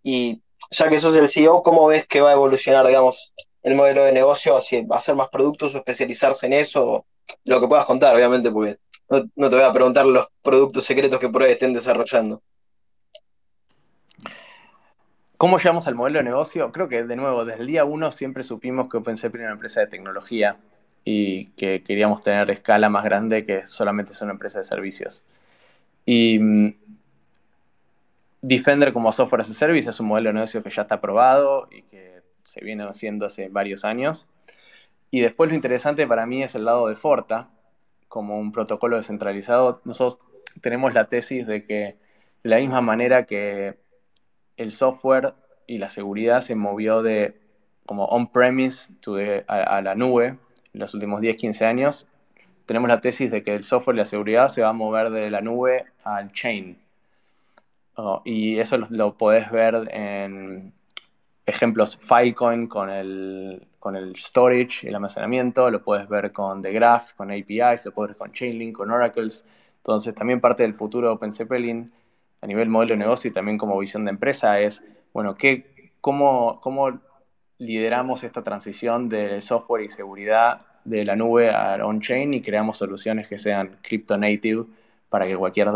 [SPEAKER 11] Y ya que sos el CEO, ¿cómo ves que va a evolucionar, digamos, el modelo de negocio? Si hacer más productos o especializarse en eso, lo que puedas contar, obviamente, porque no, te voy a preguntar los productos secretos que por ahí estén desarrollando.
[SPEAKER 2] ¿Cómo llegamos al modelo de negocio? Creo que, de nuevo, desde el día uno siempre supimos que OpenSepi era una empresa de tecnología y que queríamos tener escala más grande que solamente ser una empresa de servicios. Y mm, Defender como software as a service es un modelo de negocio que ya está probado y que se viene haciendo hace varios años. Y después lo interesante para mí es el lado de Forta, como un protocolo descentralizado. Nosotros tenemos la tesis de que de la misma manera que el software y la seguridad se movió de como on-premise a, la nube en los últimos 10, 15 años, tenemos la tesis de que el software y la seguridad se va a mover de la nube al chain. Oh, y eso lo, lo, podés ver en ejemplos Filecoin con el, con el storage el almacenamiento, lo puedes ver con The Graph, con APIs, lo puedes ver con Chainlink, con Oracles. Entonces, también parte del futuro de OpenZeppelin a nivel modelo de negocio y también como visión de empresa es, bueno, ¿qué, cómo, ¿cómo lideramos esta transición de software y seguridad de la nube a on-chain y creamos soluciones que sean crypto native para que cualquier